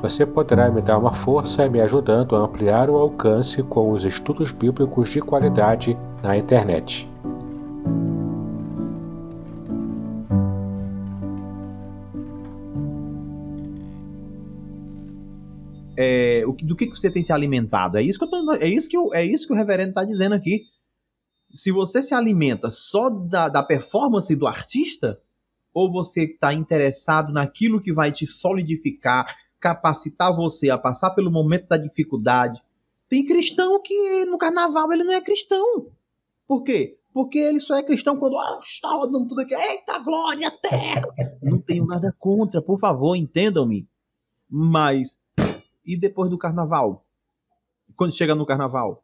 Você poderá me dar uma força me ajudando a ampliar o alcance com os estudos bíblicos de qualidade na internet. É, do que, que você tem se alimentado? É isso que, tô, é isso que, eu, é isso que o reverendo está dizendo aqui. Se você se alimenta só da, da performance do artista, ou você está interessado naquilo que vai te solidificar, capacitar você a passar pelo momento da dificuldade. Tem cristão que no carnaval ele não é cristão. Por quê? Porque ele só é cristão quando ah, está rodando tudo aqui. Eita glória, terra! Não tenho nada contra, por favor, entendam-me. Mas, e depois do carnaval? Quando chega no carnaval?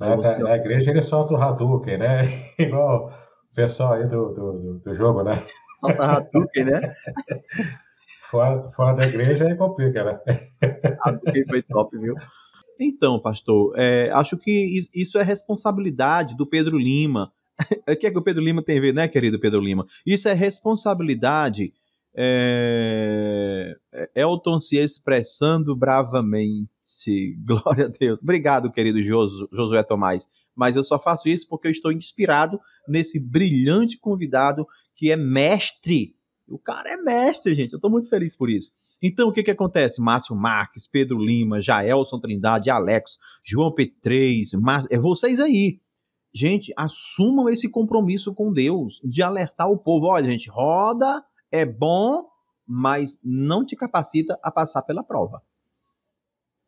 Na, você... na, igreja ele solta o Hadouken, né? Igual o pessoal aí do, do, do jogo, né? Solta Hadouken, né? fora, fora da igreja aí complica, né? Hadouken foi top, viu? Então, pastor, é, acho que isso é responsabilidade do Pedro Lima. o que é que o Pedro Lima tem a ver, né, querido Pedro Lima? Isso é responsabilidade. É... Elton se expressando bravamente. Glória a Deus. Obrigado, querido Josué Tomás. Mas eu só faço isso porque eu estou inspirado nesse brilhante convidado que é mestre o cara é mestre, gente. Eu tô muito feliz por isso. Então, o que que acontece? Márcio Marques, Pedro Lima, Jaelson Trindade, Alex, João P3, Mar... é vocês aí. Gente, assumam esse compromisso com Deus de alertar o povo. Olha, gente, roda é bom, mas não te capacita a passar pela prova.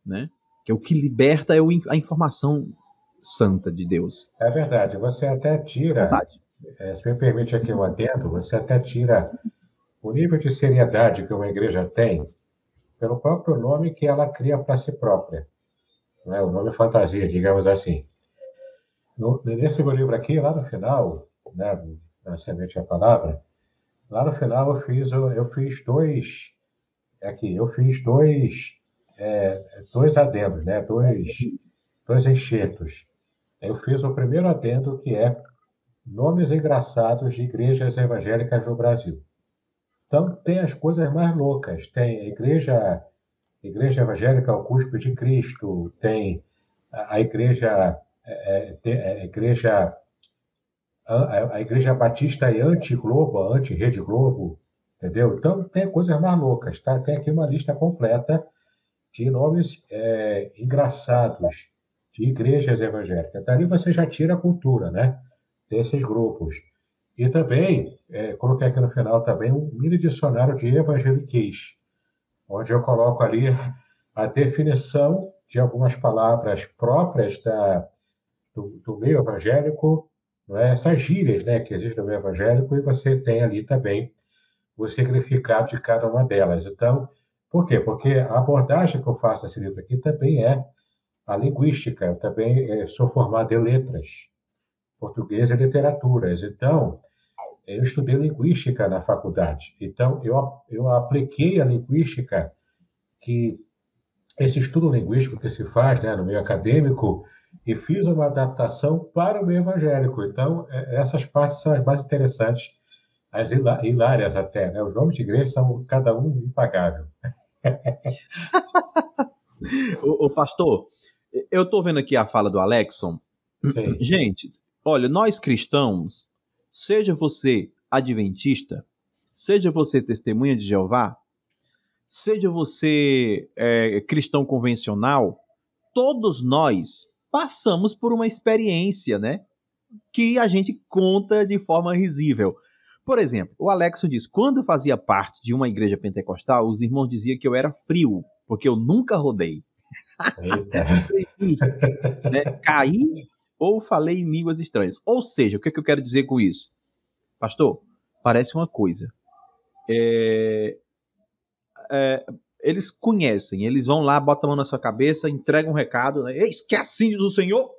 Né? Que é o que liberta é a informação santa de Deus. É verdade. Você até tira. Verdade. É, se me permite aqui um adendo, você até tira o nível de seriedade que uma igreja tem, pelo próprio nome que ela cria para si própria. Né? O nome fantasia, digamos assim. No, nesse meu livro aqui, lá no final, né, na semente a palavra, lá no final eu fiz, eu fiz dois, aqui, eu fiz dois, é, dois adendos, né, dois, dois enxertos. Eu fiz o primeiro adendo, que é nomes engraçados de igrejas evangélicas no Brasil. Então, tem as coisas mais loucas. Tem a igreja, igreja evangélica ao cuspe de Cristo, tem a, igreja, é, é, é, a igreja, a, a igreja batista e anti-Globo, anti-Rede Globo, entendeu? Então, tem coisas mais loucas, tá? Tem aqui uma lista completa de nomes é, engraçados de igrejas evangélicas. Dali você já tira a cultura, né? Desses grupos. E também, é, coloquei aqui no final também um mini dicionário de evangeliquez, onde eu coloco ali a definição de algumas palavras próprias da, do, do meio evangélico, é? essas gírias né, que existem no meio evangélico, e você tem ali também o significado de cada uma delas. Então, por quê? Porque a abordagem que eu faço nesse livro aqui também é a linguística, eu também é, sou formado em letras, português e literaturas. Então, eu estudei linguística na faculdade. Então, eu, eu apliquei a linguística, que esse estudo linguístico que se faz né, no meio acadêmico, e fiz uma adaptação para o meio evangélico. Então, é, essas partes são as mais interessantes, as hilárias até. Né? Os nomes de igreja são cada um impagável. o, o, pastor, eu estou vendo aqui a fala do Alexson. Sim. Gente, olha, nós cristãos, Seja você adventista, seja você testemunha de Jeová, seja você é, cristão convencional, todos nós passamos por uma experiência, né? que a gente conta de forma risível. Por exemplo, o Alexo diz: quando eu fazia parte de uma igreja pentecostal, os irmãos diziam que eu era frio, porque eu nunca rodei. né? Caí ou falei em línguas estranhas. Ou seja, o que, é que eu quero dizer com isso? Pastor, parece uma coisa. É, é, eles conhecem, eles vão lá, botam a mão na sua cabeça, entregam um recado, né? Eis que assim diz o Senhor,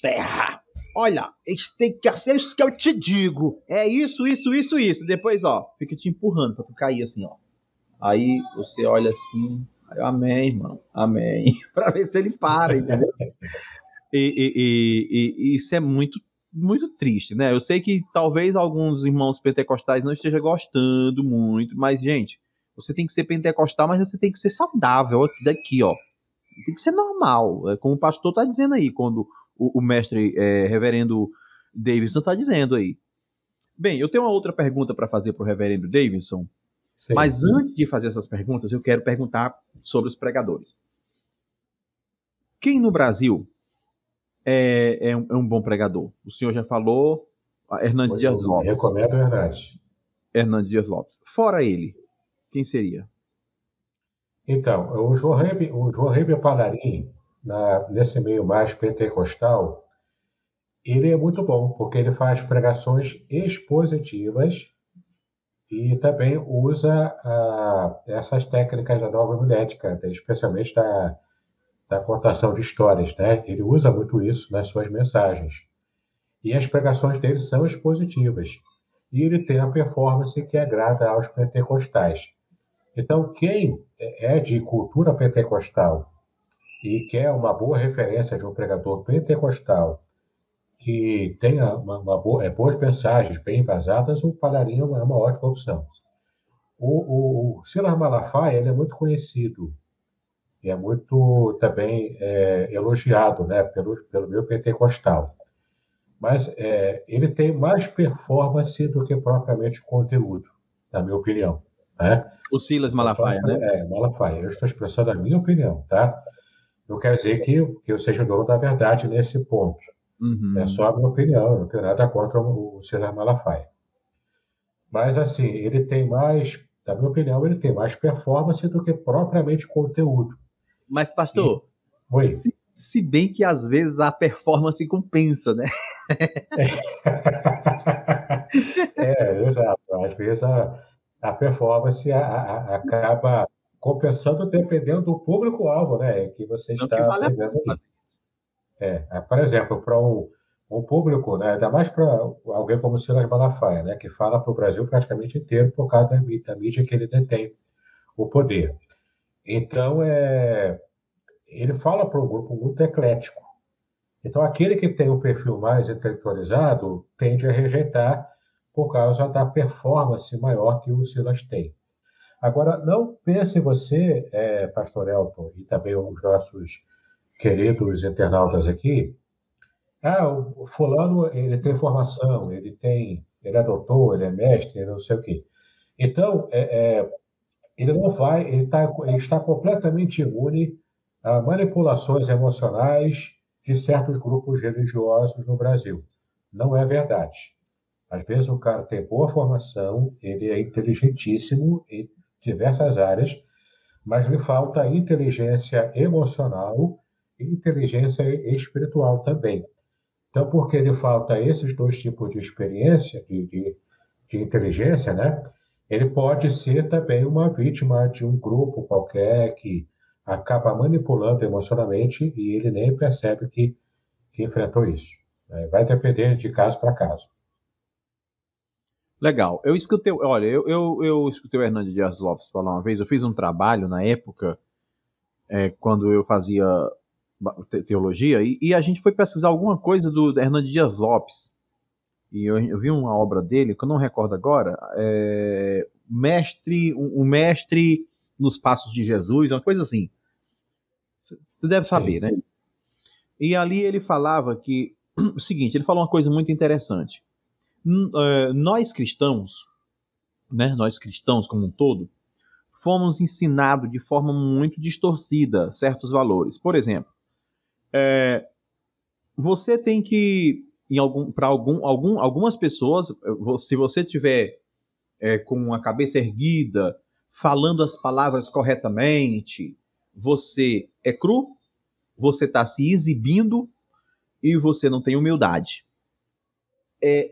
terra, olha, tem que ser isso que eu te digo, é isso, isso, isso, isso. Depois, ó, fica te empurrando pra tu cair assim, ó. Aí você olha assim, amém, irmão, amém, pra ver se ele para, entendeu? E, e, e, e, isso é muito muito triste, né? Eu sei que talvez alguns irmãos pentecostais não estejam gostando muito, mas, gente, você tem que ser pentecostal, mas você tem que ser saudável daqui, ó. Tem que ser normal. É como o pastor está dizendo aí, quando o, o mestre é, reverendo Davidson está dizendo aí. Bem, eu tenho uma outra pergunta para fazer para o reverendo Davidson. Sim. Mas antes de fazer essas perguntas, eu quero perguntar sobre os pregadores. Quem no Brasil é, é, um, é um, bom pregador. O senhor já falou, Hernandes Dias Lopes. Recomendo o Hernandes. Hernandes Dias Lopes. Fora ele, quem seria? Então, o Jorrebe, o Jorrebe Palarim, na, nesse meio mais pentecostal, ele é muito bom, porque ele faz pregações expositivas e também usa ah, essas técnicas da nova homilética, especialmente da, da contação de histórias, né? Ele usa muito isso nas suas mensagens. E as pregações dele são expositivas. E ele tem a performance que agrada aos pentecostais. Então, quem é de cultura pentecostal e quer uma boa referência de um pregador pentecostal que tenha uma, uma boa, é, boas mensagens bem embasadas, o Palharinho é uma ótima opção. O, o, o Silas Malafaia ele é muito conhecido é muito também é, elogiado né, pelo, pelo meu pentecostal. Mas é, ele tem mais performance do que propriamente conteúdo, na minha opinião. Né? O Silas Malafaia, né? É, Malafaia. Eu estou expressando a minha opinião, tá? Não quer dizer que, que eu seja dono da verdade nesse ponto. Uhum. É só a minha opinião, não tenho nada contra o, o Silas Malafaia. Mas, assim, ele tem mais, na minha opinião, ele tem mais performance do que propriamente conteúdo. Mas, pastor, Oi. Se, se, bem que às vezes a performance compensa, né? é, exato. Às vezes a, a performance a, a, acaba compensando dependendo do público-alvo, né? Que você está que vale É, por exemplo, para um, um público, né, ainda mais para alguém como o Silas Malafaia, né, que fala para o Brasil praticamente inteiro por causa da, da mídia que ele detém o poder. Então, é, ele fala para um grupo muito eclético. Então, aquele que tem o um perfil mais intelectualizado tende a rejeitar por causa da performance maior que o Silas tem. Agora, não pense você, é, Pastor Elton, e também os nossos queridos internautas aqui, ah, o fulano ele tem formação, ele tem, ele é doutor, ele é mestre, não sei o quê. Então, é, é, ele não vai, ele, tá, ele está completamente imune a manipulações emocionais de certos grupos religiosos no Brasil. Não é verdade. Às vezes o cara tem boa formação, ele é inteligentíssimo em diversas áreas, mas lhe falta inteligência emocional e inteligência espiritual também. Então, porque lhe falta esses dois tipos de experiência, de, de, de inteligência, né? Ele pode ser também uma vítima de um grupo qualquer que acaba manipulando emocionalmente e ele nem percebe que, que enfrentou isso. É, vai depender de caso para caso. Legal. Eu escutei, olha, eu, eu, eu escutei o Hernandes Dias Lopes falar uma vez, eu fiz um trabalho na época, é, quando eu fazia teologia, e, e, a gente foi pesquisar alguma coisa do Hernandes Dias Lopes e eu, eu, vi uma obra dele, que eu não recordo agora, é, mestre, um, um, mestre nos passos de Jesus, uma coisa assim. Você deve saber, né? E ali ele falava que o seguinte, ele falou uma coisa muito interessante. É, nós cristãos, né, nós cristãos como um todo, fomos ensinados de forma muito distorcida certos valores. Por exemplo, é, você tem que, em algum, para algum, algum, algumas pessoas, se você tiver é, com a cabeça erguida, falando as palavras corretamente, você é cru, você está se exibindo e você não tem humildade. É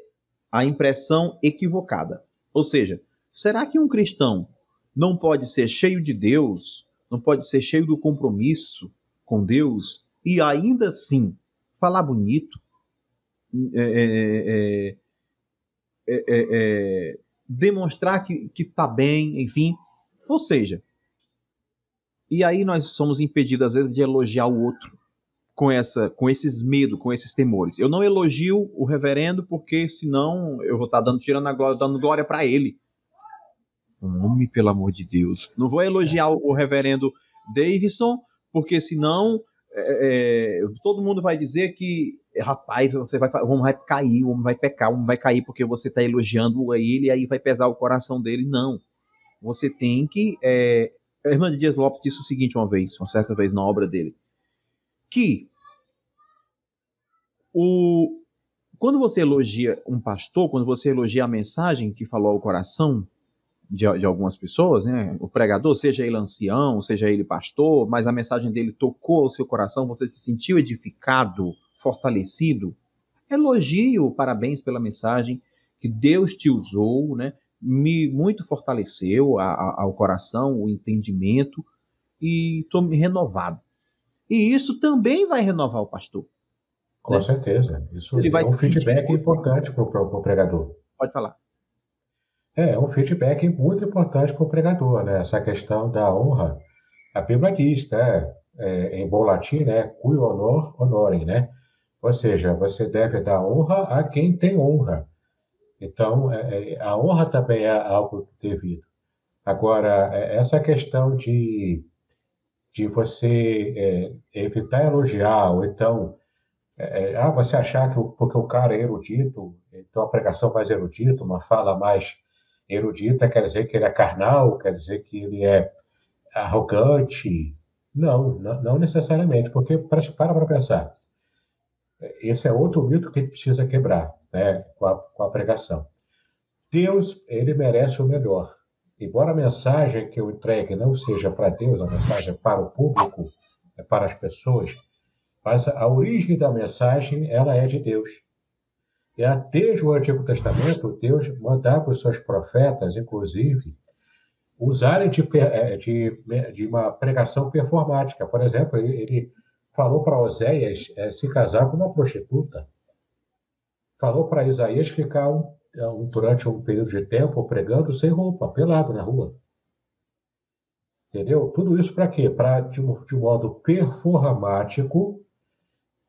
a impressão equivocada. Ou seja, será que um cristão não pode ser cheio de Deus, não pode ser cheio do compromisso com Deus e ainda assim falar bonito? É, é, é, demonstrar que está bem, enfim. Ou seja, e aí nós somos impedidos, às vezes, de elogiar o outro com, essa, com esses medos, com esses temores. Eu não elogio o reverendo porque senão eu vou estar tá dando, tirando a glória, dando glória para ele. Um homem, pelo amor de Deus. Não vou elogiar o reverendo Davidson porque senão é, é, todo mundo vai dizer que rapaz, você vai, o homem vai cair, o homem vai pecar, o homem vai cair porque você está elogiando ele e aí vai pesar o coração dele. Não. Você tem que. É, a irmã de Dias Lopes disse o seguinte uma vez, uma certa vez na obra dele, que o, quando você elogia um pastor, quando você elogia a mensagem que falou ao coração de, de, algumas pessoas, né? O pregador, seja ele ancião, seja ele pastor, mas a mensagem dele tocou o seu coração, você se sentiu edificado, fortalecido. Elogio, parabéns pela mensagem que Deus te usou, né? me muito fortaleceu a, a, ao coração, o entendimento, e estou renovado. E isso também vai renovar o pastor. Com né? certeza. Isso Ele vai é um feedback importante para o pregador. Pode falar. É, um feedback muito importante para o pregador, né? Essa questão da honra. A Bíblia diz, né? É, em bom latim, né? Cui honor, honorem, né? Ou seja, você deve dar honra a quem tem honra. Então, é, é, a honra também é algo devido. Agora, é, essa questão de, de você é, evitar elogiar, ou então, é, ah, você achar que porque o cara é erudito, então a pregação mais erudita, uma fala mais erudita, quer dizer que ele é carnal, quer dizer que ele é arrogante. Não, não, não necessariamente, porque para para pensar. Esse é outro mito que a gente precisa quebrar né, com, a, com a pregação. Deus, ele merece o melhor. Embora a mensagem que eu entregue não seja para Deus, a mensagem é para o público, é para as pessoas, mas a origem da mensagem, ela é de Deus. E desde o Antigo Testamento, Deus mandava os seus profetas, inclusive, usarem de, é, de, de uma pregação performática. Por exemplo, ele, falou para Oséias é, se casar com uma prostituta falou para Isaías ficar é, um, durante um período de tempo pregando sem roupa, pelado na rua. Entendeu? Tudo isso para quê? Para, de, de modo performático,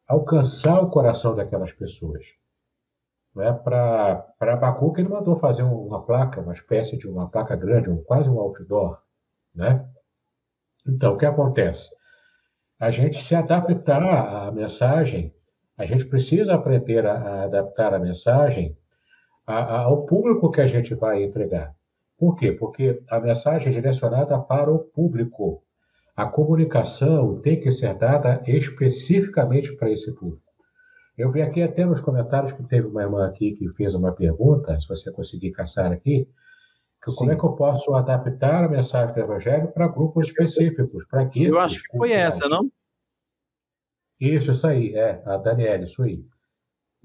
alcançar o coração daquelas pessoas. Não é? Para Abacuque, ele mandou fazer uma placa, uma espécie de uma placa grande, um, quase um outdoor. Né? Então, o que acontece? A gente se adaptar à mensagem a gente precisa aprender a, a adaptar a mensagem a, a, ao público que a gente vai entregar. Por quê? Porque a mensagem é direcionada para o público. A comunicação tem que ser dada especificamente para esse público. Eu vi aqui até nos comentários que teve uma irmã aqui que fez uma pergunta, se você conseguir caçar aqui, que como é que eu posso adaptar a mensagem do Evangelho para grupos específicos, para que Eu acho que foi essa, não? Isso, isso aí, é, a Daniela, isso aí.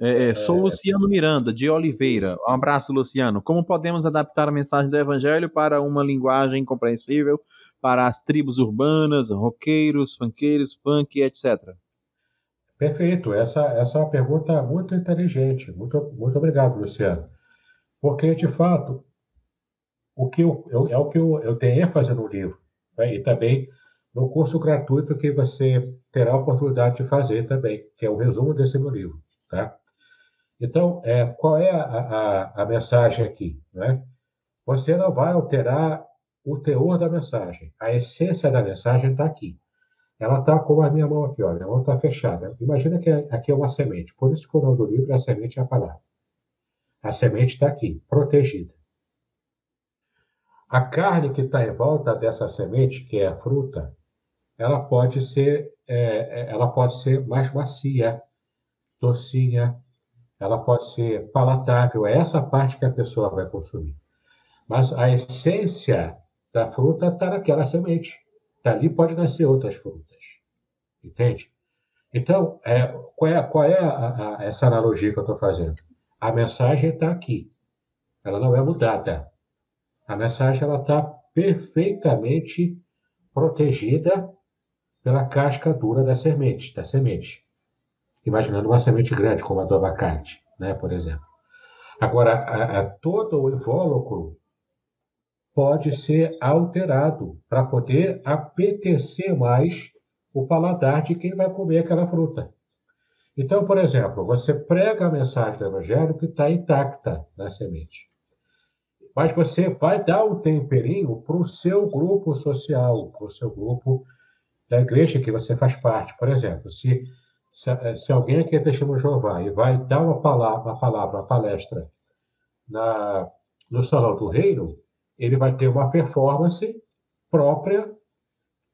É, é, sou é... Luciano Miranda, de Oliveira. Um abraço, Luciano. Como podemos adaptar a mensagem do Evangelho para uma linguagem compreensível para as tribos urbanas, roqueiros, funkeiros, punk, etc? Perfeito. Essa, essa é uma pergunta muito inteligente. Muito, muito obrigado, Luciano. Porque, de fato, o que eu, eu é o que eu, eu tenho ênfase no livro. Né? E também no curso gratuito que você terá a oportunidade de fazer também, que é o resumo desse meu livro, tá? Então, é, qual é a, a, a mensagem aqui? Né? Você não vai alterar o teor da mensagem. A essência da mensagem está aqui. Ela está como a minha mão aqui, olha, a mão está fechada. Imagina que aqui é uma semente. Por isso que o nome do livro é a semente é a palavra. A semente está aqui, protegida. A carne que está em volta dessa semente, que é a fruta, ela pode ser, é, é, ela pode ser mais macia, docinha, ela pode ser palatável, é essa parte que a pessoa vai consumir. Mas a essência da fruta está naquela semente. Dali pode nascer outras frutas. Entende? Então, é, qual é, qual é a, a, essa analogia que eu estou fazendo? A mensagem está aqui. Ela não é mudada. A mensagem ela está perfeitamente protegida pela casca dura da semente, da semente. Imaginando uma semente grande, como a do abacate, né, por exemplo. Agora, a, a, todo o invólucro pode ser alterado para poder apetecer mais o paladar de quem vai comer aquela fruta. Então, por exemplo, você prega a mensagem do Evangelho que está intacta na semente. Mas você vai dar um temperinho para o seu grupo social, para o seu grupo da igreja que você faz parte. Por exemplo, se, se, se alguém aqui é testemunho de Jeová e vai dar uma palavra, uma, palavra, uma palestra na, no Salão do Reino, ele vai ter uma performance própria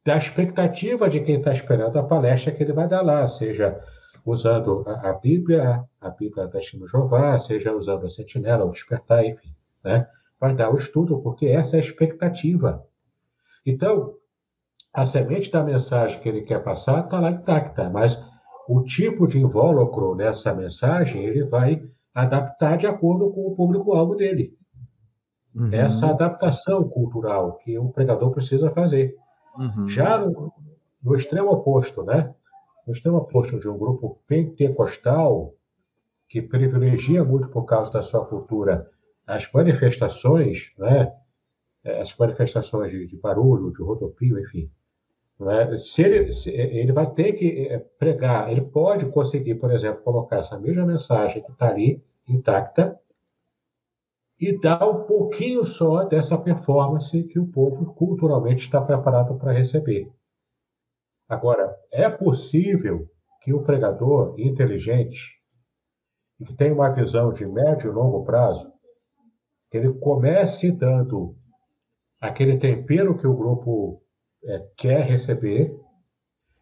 da expectativa de quem está esperando a palestra que ele vai dar lá, seja usando a, a Bíblia, a Bíblia da Testemunho de Jeová, seja usando a Sentinela, o Despertar, enfim, né? vai dar o estudo, porque essa é a expectativa. Então, a semente da mensagem que ele quer passar está lá intacta, mas o tipo de invólucro nessa mensagem ele vai adaptar de acordo com o público-alvo dele. Uhum. Essa adaptação cultural que o pregador precisa fazer. Uhum. Já no, no, extremo oposto, né? No extremo oposto de um grupo pentecostal que privilegia muito por causa da sua cultura as manifestações, né? As manifestações de, de barulho, de rodopio, enfim, é? Se ele, se ele vai ter que é, pregar, ele pode conseguir, por exemplo, colocar essa mesma mensagem que está ali intacta e dar um pouquinho só dessa performance que o povo culturalmente está preparado para receber. Agora, é possível que o pregador inteligente que tem uma visão de médio e longo prazo, ele comece dando aquele tempero que o grupo é, quer receber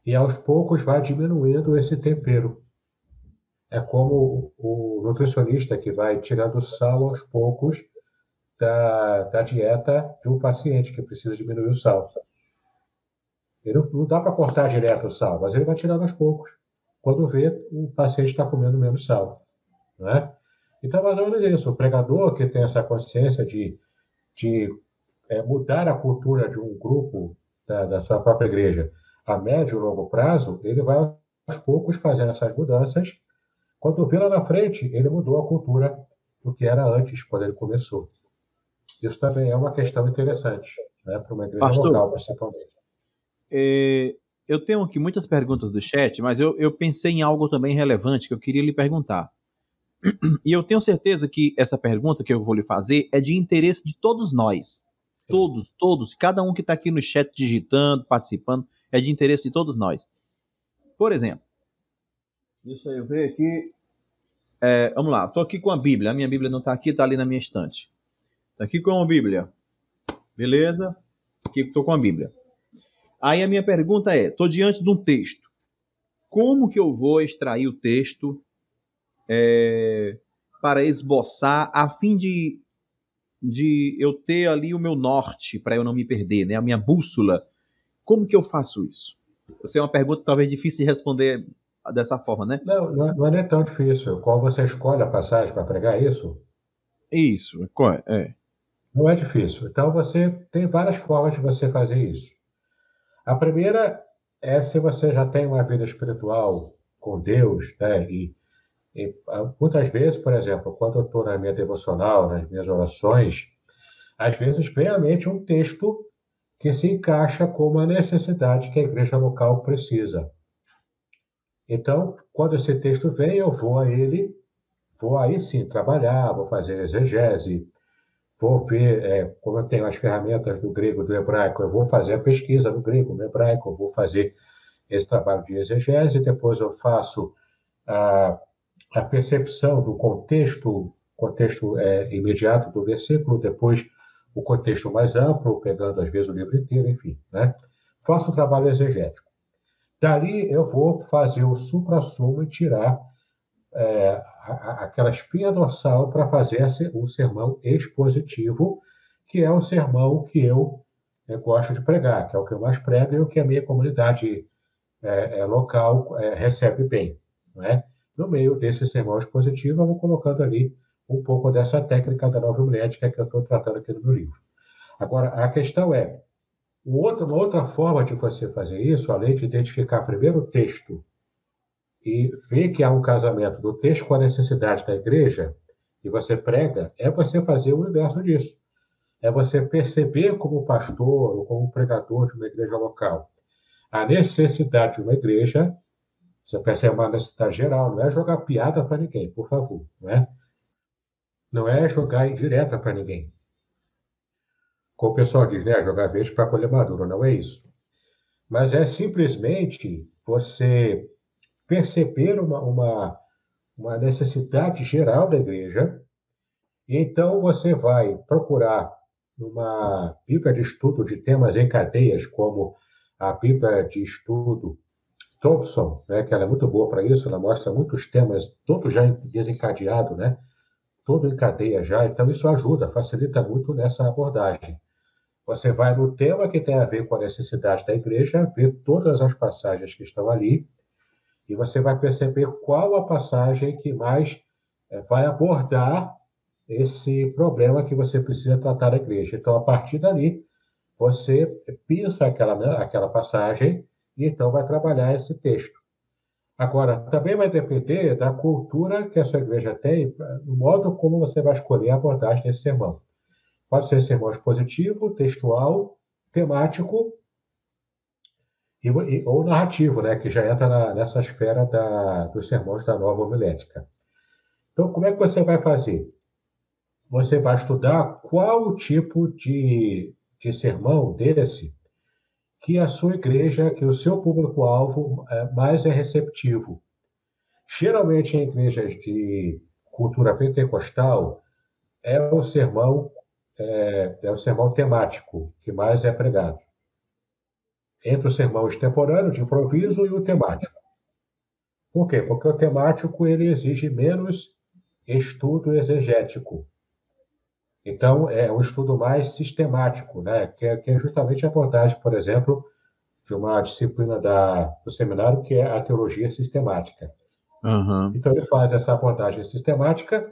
e aos poucos vai diminuindo esse tempero. É como o nutricionista que vai tirando sal aos poucos da, da dieta de um paciente que precisa diminuir o sal. Ele não, dá para cortar direto o sal, mas ele vai tirando aos poucos. Quando vê, o paciente está comendo menos sal. Né? Então, mais ou menos isso. O pregador que tem essa consciência de, de é, mudar a cultura de um grupo da, da sua própria igreja a médio e longo prazo, ele vai aos poucos fazendo essas mudanças. Quando vê lá na frente, ele mudou a cultura do que era antes, quando ele começou. Isso também é uma questão interessante, né, para uma igreja Pastor, local, principalmente. É, eu tenho aqui muitas perguntas do chat, mas eu, eu pensei em algo também relevante que eu queria lhe perguntar. E eu tenho certeza que essa pergunta que eu vou lhe fazer é de interesse de todos nós. Todos, todos, cada um que está aqui no chat digitando, participando, é de interesse de todos nós. Por exemplo, deixa eu ver aqui. É, vamos lá, estou aqui com a Bíblia. A minha Bíblia não está aqui, está ali na minha estante. Estou aqui com a Bíblia. Beleza? Aqui estou com a Bíblia. Aí a minha pergunta é: estou diante de um texto. Como que eu vou extrair o texto é, para esboçar a fim de de eu ter ali o meu norte para eu não me perder, né? A minha bússola. Como que eu faço isso? Você é uma pergunta talvez difícil de responder dessa forma, né? Não, não é, é tão difícil. Qual você escolhe a passagem para pregar isso? Isso, é, é. Não é difícil. Então você tem várias formas de você fazer isso. A primeira é se você já tem uma vida espiritual com Deus, né? E e, ah, muitas vezes, por exemplo, quando eu estou na minha devocional, nas minhas orações, às vezes vem à mente um texto que se encaixa com uma necessidade que a igreja local precisa. Então, quando esse texto vem, eu vou a ele, vou aí sim trabalhar, vou fazer exegese, vou ver, é, como eu tenho as ferramentas do grego do hebraico, eu vou fazer a pesquisa no grego, no hebraico, eu vou fazer esse trabalho de exegese, depois eu faço a a percepção do contexto, contexto é, imediato do versículo, depois o contexto mais amplo, pegando às vezes o livro inteiro, enfim, né? Faço o trabalho exegético. Dali eu vou fazer o supra-sumo e tirar é, aquela espinha dorsal para fazer o sermão expositivo, que é o sermão que eu, eu, gosto de pregar, que é o que eu mais prego e o que a minha comunidade é, é, local é, recebe bem. Não é? No meio desse sermão expositivo, eu vou colocando ali um pouco dessa técnica da nova homilética que eu estou tratando aqui no meu livro. Agora, a questão é, uma outra forma de você fazer isso, além de identificar primeiro o texto e ver que há um casamento do texto com a necessidade da igreja, e você prega, é você fazer o inverso disso. É você perceber como pastor ou como pregador de uma igreja local a necessidade de uma igreja, você percebe uma necessidade geral, não é jogar piada para ninguém, por favor, não é? Não é jogar indireta para ninguém. Como o pessoal diz, né? Jogar verde para colher maduro, não é isso. Mas é simplesmente você perceber uma, uma, uma necessidade geral da igreja, e então você vai procurar numa Bíblia de estudo de temas em cadeias, como a Bíblia de estudo Thompson, né, que ela é muito boa para isso, ela mostra muitos temas, todos já desencadeado, né? Todo em cadeia já, então isso ajuda, facilita muito nessa abordagem. Você vai no tema que tem a ver com a necessidade da igreja, ver todas as passagens que estão ali, e você vai perceber qual a passagem que mais é, vai abordar esse problema que você precisa tratar da igreja. Então, a partir dali, você pensa aquela, né, aquela passagem e então vai trabalhar esse texto. Agora, também vai depender da cultura que a sua igreja tem, do modo como você vai escolher a abordagem desse sermão. Pode ser sermão expositivo, textual, temático e, ou narrativo, né, que já entra na, nessa esfera da, dos sermões da nova homilética. Então, como é que você vai fazer? Você vai estudar qual o tipo de, de sermão desse que a sua igreja, que o seu público-alvo é, mais é receptivo. Geralmente, em igrejas de cultura pentecostal, é o sermão é, é o sermão temático que mais é pregado entre o sermão extemporâneo, de improviso, e o temático. Por quê? Porque o temático ele exige menos estudo exegético. Então, é um estudo mais sistemático, né? que, é, que é justamente a abordagem, por exemplo, de uma disciplina da, do seminário, que é a teologia sistemática. Uhum. Então, ele faz essa abordagem sistemática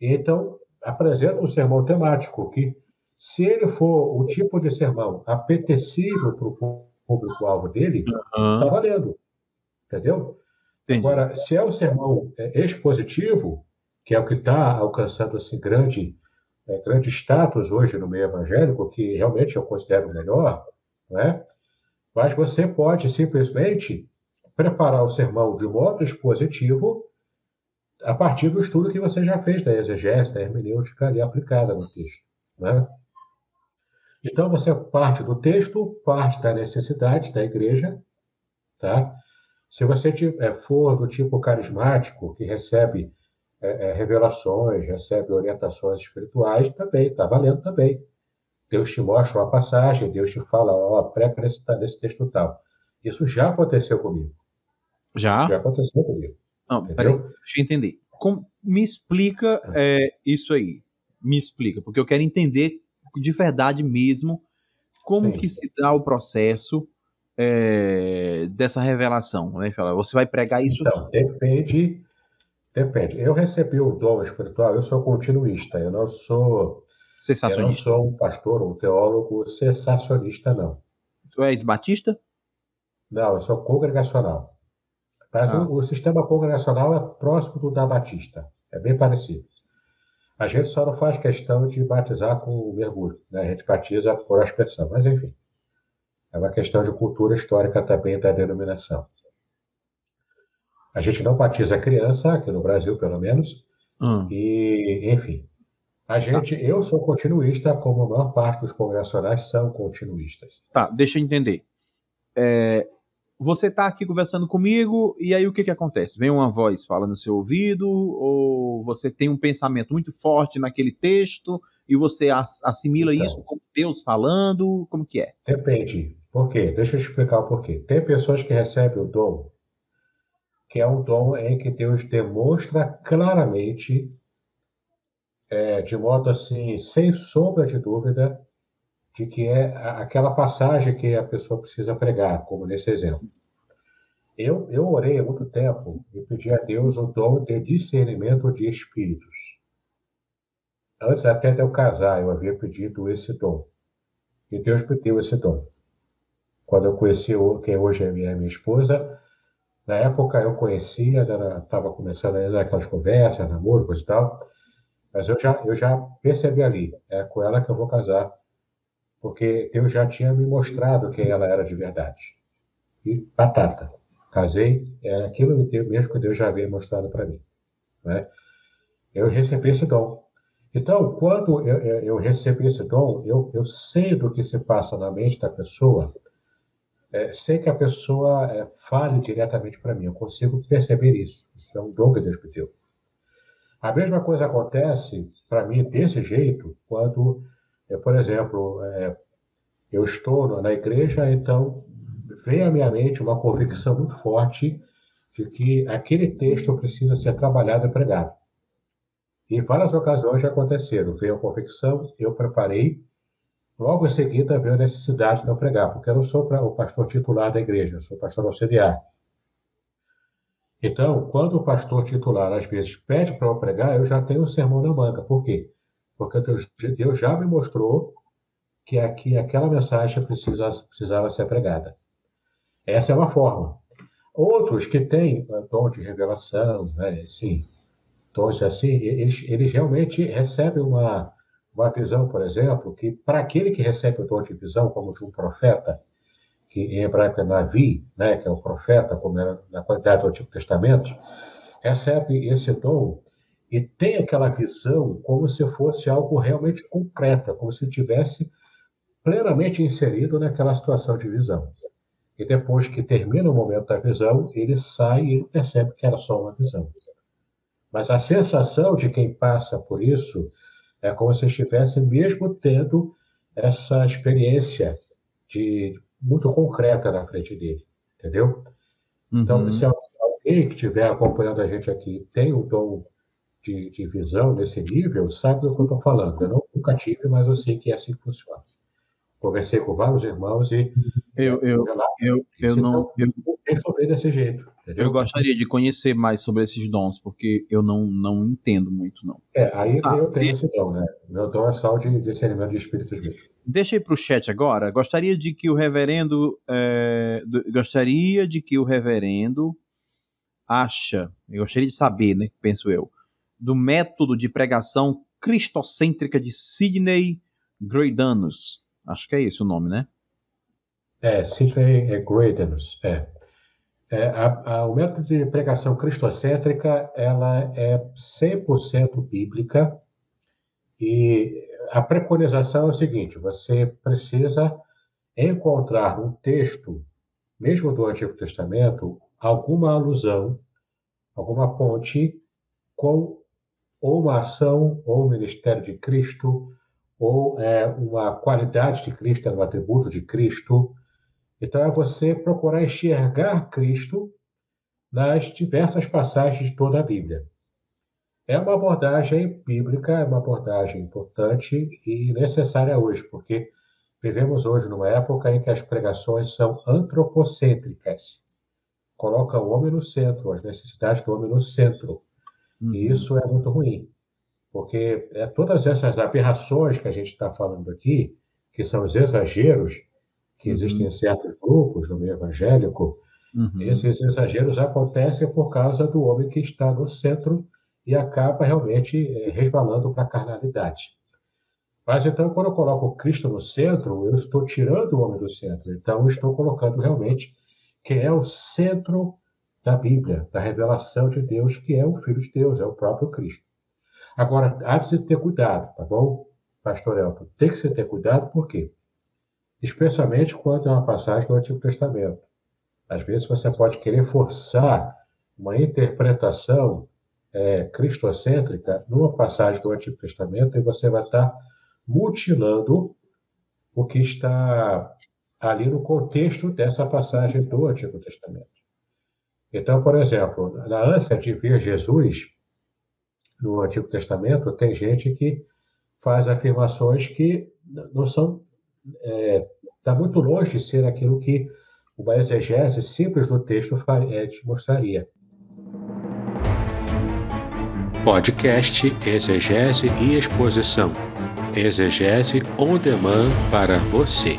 e, então, apresenta um sermão temático que, se ele for o tipo de sermão apetecível para o público-alvo dele, está uhum. valendo. Entendeu? Entendi. Agora, se é o sermão é, expositivo, que é o que está alcançando assim, grande, é, grande status hoje no meio evangélico, que realmente eu considero melhor, né? mas você pode simplesmente preparar o sermão de modo expositivo a partir do estudo que você já fez da exegese, da hermenêutica ali aplicada no texto. Né? Então, você parte do texto, parte da necessidade da igreja, tá? Se você tiver, for do tipo carismático, que recebe é, é, revelações, recebe orientações espirituais, também, está valendo também. Deus te mostra uma passagem, Deus te fala, ó, prega nesse, nesse texto tal. Isso já aconteceu comigo. Já? Já aconteceu comigo. Não, peraí, deixa eu entender. Como, me explica é, isso aí. Me explica, porque eu quero entender de verdade mesmo como Sim. que se dá o processo é, dessa revelação, né? Você vai pregar isso? Então, depende, depende. Eu recebi o dom espiritual, eu sou continuista, eu não sou Sensacionista. Eu não sou um pastor, um teólogo sensacionista, não. Tu és batista? Não, eu sou congregacional. Mas ah. o, o, sistema congregacional é próximo do da batista. É bem parecido. A gente só não faz questão de batizar com mergulho, né? A gente batiza por aspersão, mas enfim. É uma questão de cultura histórica também da denominação. A gente não batiza criança, aqui no Brasil pelo menos, hum. e, enfim. A gente, tá. eu sou continuista, como a maior parte dos congregacionais são continuistas. Tá, deixa eu entender. É, você está aqui conversando comigo e aí o que, que acontece? Vem uma voz fala no seu ouvido ou você tem um pensamento muito forte naquele texto e você assimila então, isso como Deus falando? Como que é? Depende. Por quê? Deixa eu te explicar o porquê. Tem pessoas que recebem o dom que é um dom em que Deus demonstra claramente, é, de modo assim, sem sombra de dúvida, de que é aquela passagem que a pessoa precisa pregar, como nesse exemplo. Eu, eu orei há muito tempo e pedi a Deus o dom de discernimento de espíritos. Antes até de eu casar, eu havia pedido esse dom. E Deus me deu esse dom. Quando eu conheci quem hoje é minha, minha esposa, na época eu conhecia, estava começando aquelas conversas, namoro, coisa e tal, mas eu já, eu já percebi ali, é com ela que eu vou casar, porque Deus já tinha me mostrado quem ela era de verdade. E batata. Casei, é aquilo mesmo que Deus já havia mostrado para mim. Né? Eu recebi esse dom. Então, quando eu, eu, eu recebi esse dom, eu, eu sei do que se passa na mente da pessoa é, sem que a pessoa é, fale diretamente para mim. Eu consigo perceber isso. Isso é um dom que Deus me deu. A mesma coisa acontece para mim desse jeito quando, é, por exemplo, é, eu estou na igreja, então vem à minha mente uma convicção muito forte de que aquele texto precisa ser trabalhado e pregado. E várias ocasiões já aconteceram. Veio a convicção, eu preparei Logo em seguida veio a necessidade de eu pregar, porque eu não sou o pastor titular da igreja, eu sou pastor auxiliar. Então, quando o pastor titular às vezes pede para eu pregar, eu já tenho o sermão na manga. Por quê? Porque Deus, já me mostrou que aqui aquela mensagem precisa, precisava ser pregada. Essa é uma forma. Outros que têm uh, dom de revelação, né, sim, tons assim, eles, eles realmente recebem uma, uma visão, por exemplo, que para aquele que recebe o dom de visão, como de um profeta, que em hebraico é Navi, né, que é o profeta, como era na qualidade do Antigo Testamento, recebe esse dom e tem aquela visão como se fosse algo realmente concreto, como se tivesse plenamente inserido naquela situação de visão. E depois que termina o momento da visão, ele sai e ele percebe que era só uma visão. Mas a sensação de quem passa por isso é como se estivesse mesmo tendo essa experiência de muito concreta na frente dele, entendeu? Então, uhum. Então, se alguém que estiver acompanhando a gente aqui tem o dom de, de visão nesse nível, sabe do que eu estou falando. Eu não, nunca tive, mas eu sei que é assim que funciona. Conversei com vários irmãos e. Eu, eu, eu, eu não. Eu, resolver desse jeito. Entendeu? Eu gostaria de conhecer mais sobre esses dons, porque eu não, não entendo muito, não. É, aí ah, eu tenho esse dom, né? Meu dom é só de discernimento de espíritos mesmo. Deixa aí para o chat agora. Gostaria de que o reverendo. É, gostaria de que o reverendo acha, eu gostaria de saber, né? Penso eu, do método de pregação cristocêntrica de Sidney Greidanus. Acho que é esse o nome, né? É, Sidney Greidanus, é. é a, a, o método de pregação cristocêntrica, ela é 100% bíblica e a preconização é o seguinte, você precisa encontrar no texto, mesmo do Antigo Testamento, alguma alusão, alguma ponte com ou uma ação ou o ministério de Cristo, ou é, uma qualidade de Cristo, é um atributo de Cristo. Então, é você procurar enxergar Cristo nas diversas passagens de toda a Bíblia. É uma abordagem bíblica, é uma abordagem importante e necessária hoje, porque vivemos hoje numa época em que as pregações são antropocêntricas. Coloca o homem no centro, as necessidades do homem no centro. Uhum. E isso é muito ruim. Porque é, todas essas aberrações que a gente está falando aqui, que são os exageros que uhum. existem em certos grupos no meio evangélico, uhum. esses exageros acontecem por causa do homem que está no centro e acaba realmente é, resvalando para a carnalidade. Mas então, quando eu coloco Cristo no centro, eu estou tirando o homem do centro. Então, eu estou colocando realmente quem é o centro da Bíblia, da revelação de Deus, que é o Filho de Deus, é o próprio Cristo. Agora, há de se ter cuidado, tá bom, pastor Elton? Tem que se ter cuidado, por quê? Especialmente quando é uma passagem do Antigo Testamento. Às vezes você pode querer forçar uma interpretação é, cristocêntrica numa passagem do Antigo Testamento e você vai estar mutilando o que está ali no contexto dessa passagem do Antigo Testamento. Então, por exemplo, na ânsia de ver Jesus no Antigo Testamento, tem gente que faz afirmações que não são. Está é, tá muito longe de ser aquilo que uma exegese simples do texto é, te mostraria. Podcast Exegese e Exposição. Exegese on demand para você.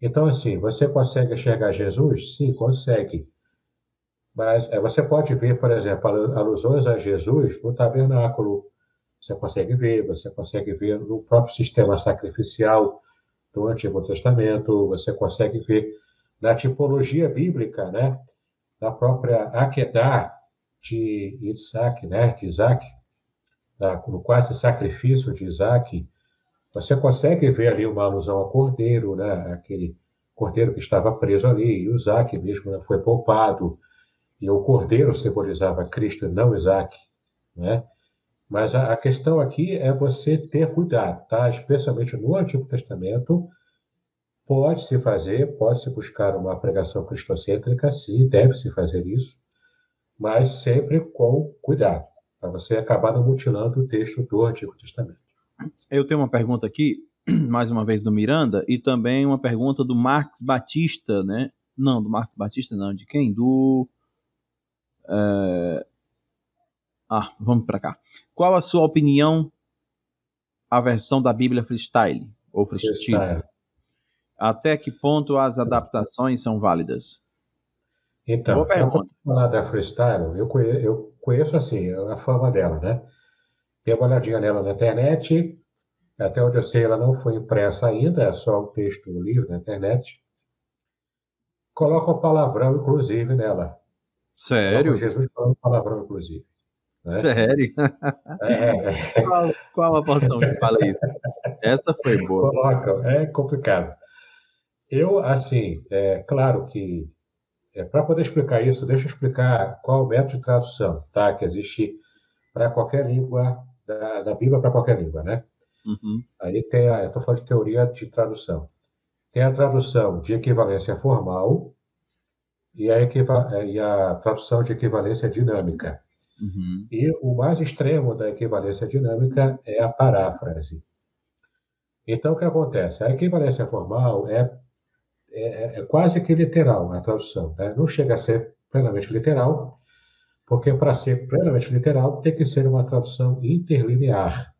Então, assim, você consegue enxergar Jesus? Sim, consegue. Mas é, você pode ver, por exemplo, alusões a Jesus no tabernáculo. Você consegue ver, você consegue ver no próprio sistema sacrificial do Antigo Testamento, você consegue ver na tipologia bíblica, né? Da própria Akedah de Isaac, né? De Isaac, no quase sacrifício de Isaac, você consegue ver ali uma alusão ao cordeiro, né? Aquele cordeiro que estava preso ali, e o Isaac mesmo né, foi poupado, e o cordeiro simbolizava Cristo e não Isaac, né? Mas a, a, questão aqui é você ter cuidado, tá? Especialmente no Antigo Testamento, pode-se fazer, pode-se buscar uma pregação cristocêntrica, sim, deve-se fazer isso, mas sempre com cuidado, para você acabar mutilando o texto do Antigo Testamento. Eu tenho uma pergunta aqui, mais uma vez do Miranda, e também uma pergunta do Marcos Batista, né? Não, do Marcos Batista não, de quem? Do. É... Ah, vamos para cá. Qual a sua opinião a versão da Bíblia freestyle ou freestyle? Até que ponto as adaptações são válidas? Então, Boa pergunta. falar da freestyle, eu conheço, eu conheço assim a fama dela, né? Dê uma olhadinha nela na internet. Até onde eu sei, ela não foi impressa ainda, é só o texto o livro na internet. Coloca o palavrão, inclusive, nela. Sério? Coloca Jesus falando palavrão, inclusive. Né? Sério? É. Qual, qual a porção que fala isso? Essa foi boa. Coloca, é complicado. Eu, assim, é claro que, é, para poder explicar isso, deixa eu explicar qual o método de tradução, tá? Que existe para qualquer língua da, da Bíblia para qualquer língua, né? Uhum. Aí tem a, eu estou falando de teoria de tradução. Tem a tradução de equivalência formal e a, equiva, e a tradução de equivalência dinâmica. Uhum. E o mais extremo da equivalência dinâmica é a paráfrase. Então, o que acontece? A equivalência formal é, é, é quase que literal a tradução. Né? Não chega a ser plenamente literal, porque para ser plenamente literal tem que ser uma tradução interlinear,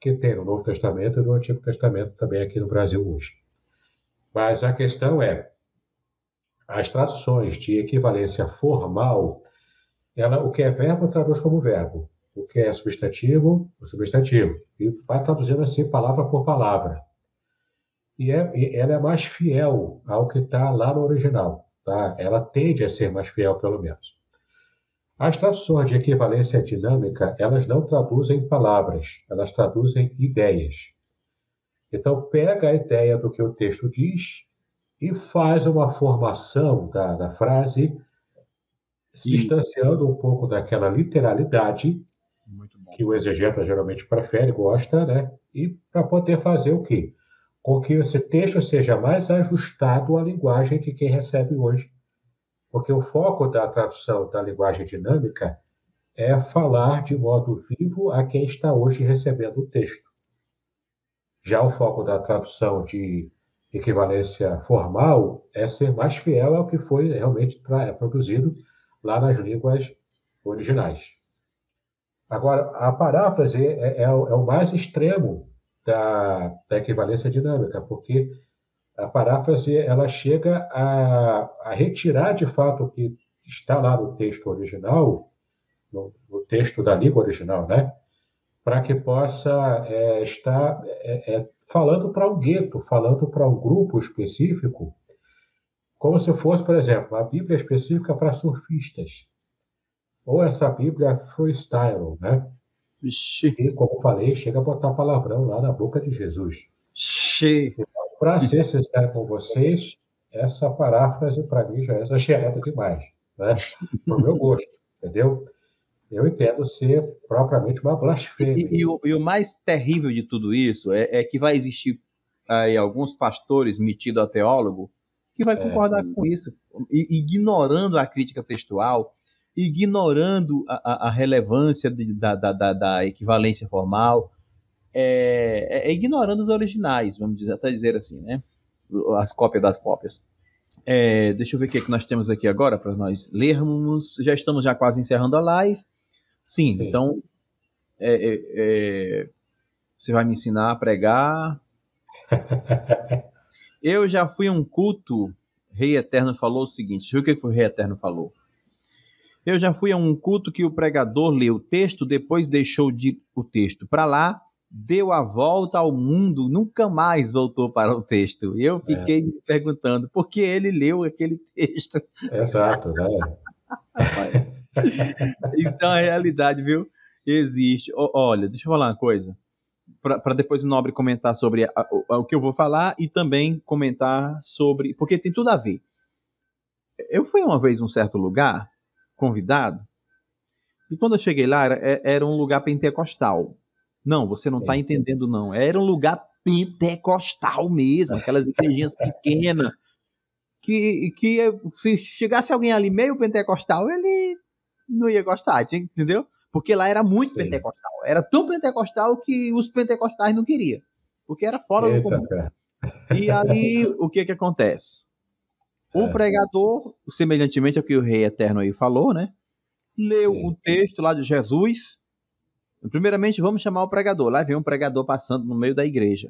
que tem no Novo Testamento e no Antigo Testamento também aqui no Brasil hoje. Mas a questão é, as traduções de equivalência formal, ela, o que é verbo traduz como verbo, o que é substantivo, o substantivo, e vai traduzindo assim palavra por palavra. E, é, e ela é mais fiel ao que está lá no original, tá? Ela tende a ser mais fiel, pelo menos. As traduções de equivalência dinâmica, elas não traduzem palavras, elas traduzem ideias. Então, pega a ideia do que o texto diz e faz uma formação da, da frase, se distanciando um pouco daquela literalidade que o exegeta geralmente prefere, gosta, né? E para poder fazer o quê? Com que esse texto seja mais ajustado à linguagem de quem recebe hoje porque o foco da tradução da linguagem dinâmica é falar de modo vivo a quem está hoje recebendo o texto. Já o foco da tradução de equivalência formal é ser mais fiel ao que foi realmente produzido lá nas línguas originais. Agora, a paráfrase é, é, é o mais extremo da, da equivalência dinâmica, porque a paráfrase ela chega a, a, retirar de fato o que está lá no texto original, no, no, texto da língua original, né? para que possa é, estar é, é falando para um gueto, falando para um grupo específico, como se fosse, por exemplo, a Bíblia específica para surfistas, ou essa Bíblia freestyle, né? Ixi. E, como falei, chega a botar palavrão lá na boca de Jesus. Ixi. Para ser sincero com vocês, essa paráfrase para mim já é exagerada demais, né? Para o meu gosto, entendeu? Eu entendo ser propriamente uma blasfêmia. E, e, o, e o, mais terrível de tudo isso é, é, que vai existir aí alguns pastores metidos a teólogo que vai é. concordar é. com isso, ignorando a crítica textual, ignorando a, a relevância de, da, da, da, da, equivalência formal, é, é, ignorando os originais, vamos dizer, até dizer assim, né? As cópias das cópias. É, deixa eu ver o que, é que nós temos aqui agora para nós lermos. Já estamos já quase encerrando a live. Sim, Sim. então é, é, é, você vai me ensinar a pregar. eu já fui a um culto, Rei Eterno falou o seguinte: ver o que o Rei Eterno falou. Eu já fui a um culto que o pregador leu o texto, depois deixou de, o texto para lá, deu a volta ao mundo, nunca mais voltou para o texto. Eu é. fiquei é. me perguntando por que ele leu aquele texto. Exato, né? Isso é uma realidade, viu? Existe. olha, deixa eu falar uma coisa. Para depois o Nobre comentar sobre a, a, o que eu vou falar e também comentar sobre. Porque tem tudo a ver. Eu fui uma vez um certo lugar, convidado, e quando eu cheguei lá, era, é, era um lugar pentecostal. Não, você não está entendendo, não. Era um lugar pentecostal mesmo, aquelas igrejinhas pequenas. Que, que se chegasse alguém ali meio pentecostal, ele não ia gostar, entendeu? Porque lá era muito Sim. pentecostal. Era tão pentecostal que os pentecostais não queriam. Porque era fora Eita, do comum. E ali, o que que acontece? O é. pregador, semelhantemente ao que o rei eterno aí falou, né? Leu o um texto lá de Jesus. Primeiramente, vamos chamar o pregador. Lá vem um pregador passando no meio da igreja.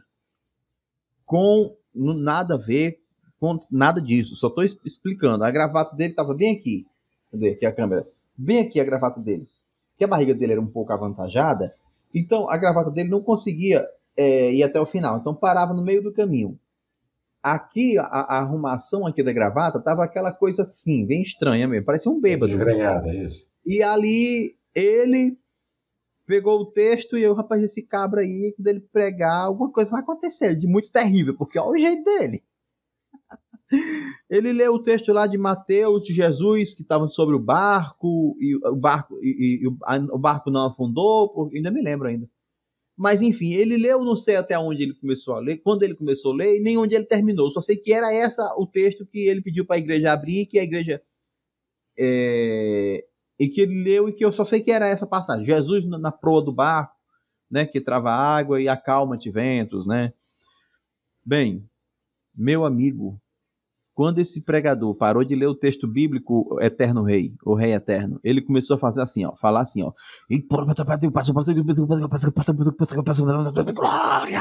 Com nada a ver com nada disso. Só estou explicando. A gravata dele estava bem aqui. Cadê? Aqui a câmera bem aqui a gravata dele, que a barriga dele era um pouco avantajada, então a gravata dele não conseguia é, ir até o final, então parava no meio do caminho. Aqui, a, a arrumação aqui da gravata tava aquela coisa assim, bem estranha mesmo, parecia um bêbado. Desgrenhada, é isso. E ali, ele pegou o texto e eu, rapaz, esse cabra aí, quando ele pregar, alguma coisa vai acontecer de muito terrível, porque olha o jeito dele. Ele leu o texto lá de Mateus, de Jesus, que estavam sobre o barco, e o barco, e, e, o barco não afundou, ainda me lembro ainda. Mas enfim, ele leu, não sei até onde ele começou a ler, quando ele começou a ler, nem onde ele terminou. Só sei que era essa o texto que ele pediu para a igreja abrir, que a igreja. É, e que ele leu, e que eu só sei que era essa passagem. Jesus na, na proa do barco, né, que trava água e acalma-te ventos, né? Bem, meu amigo, quando esse pregador parou de ler o texto bíblico Eterno Rei, o Rei Eterno, ele começou a fazer assim, ó, falar assim, ó. Glória!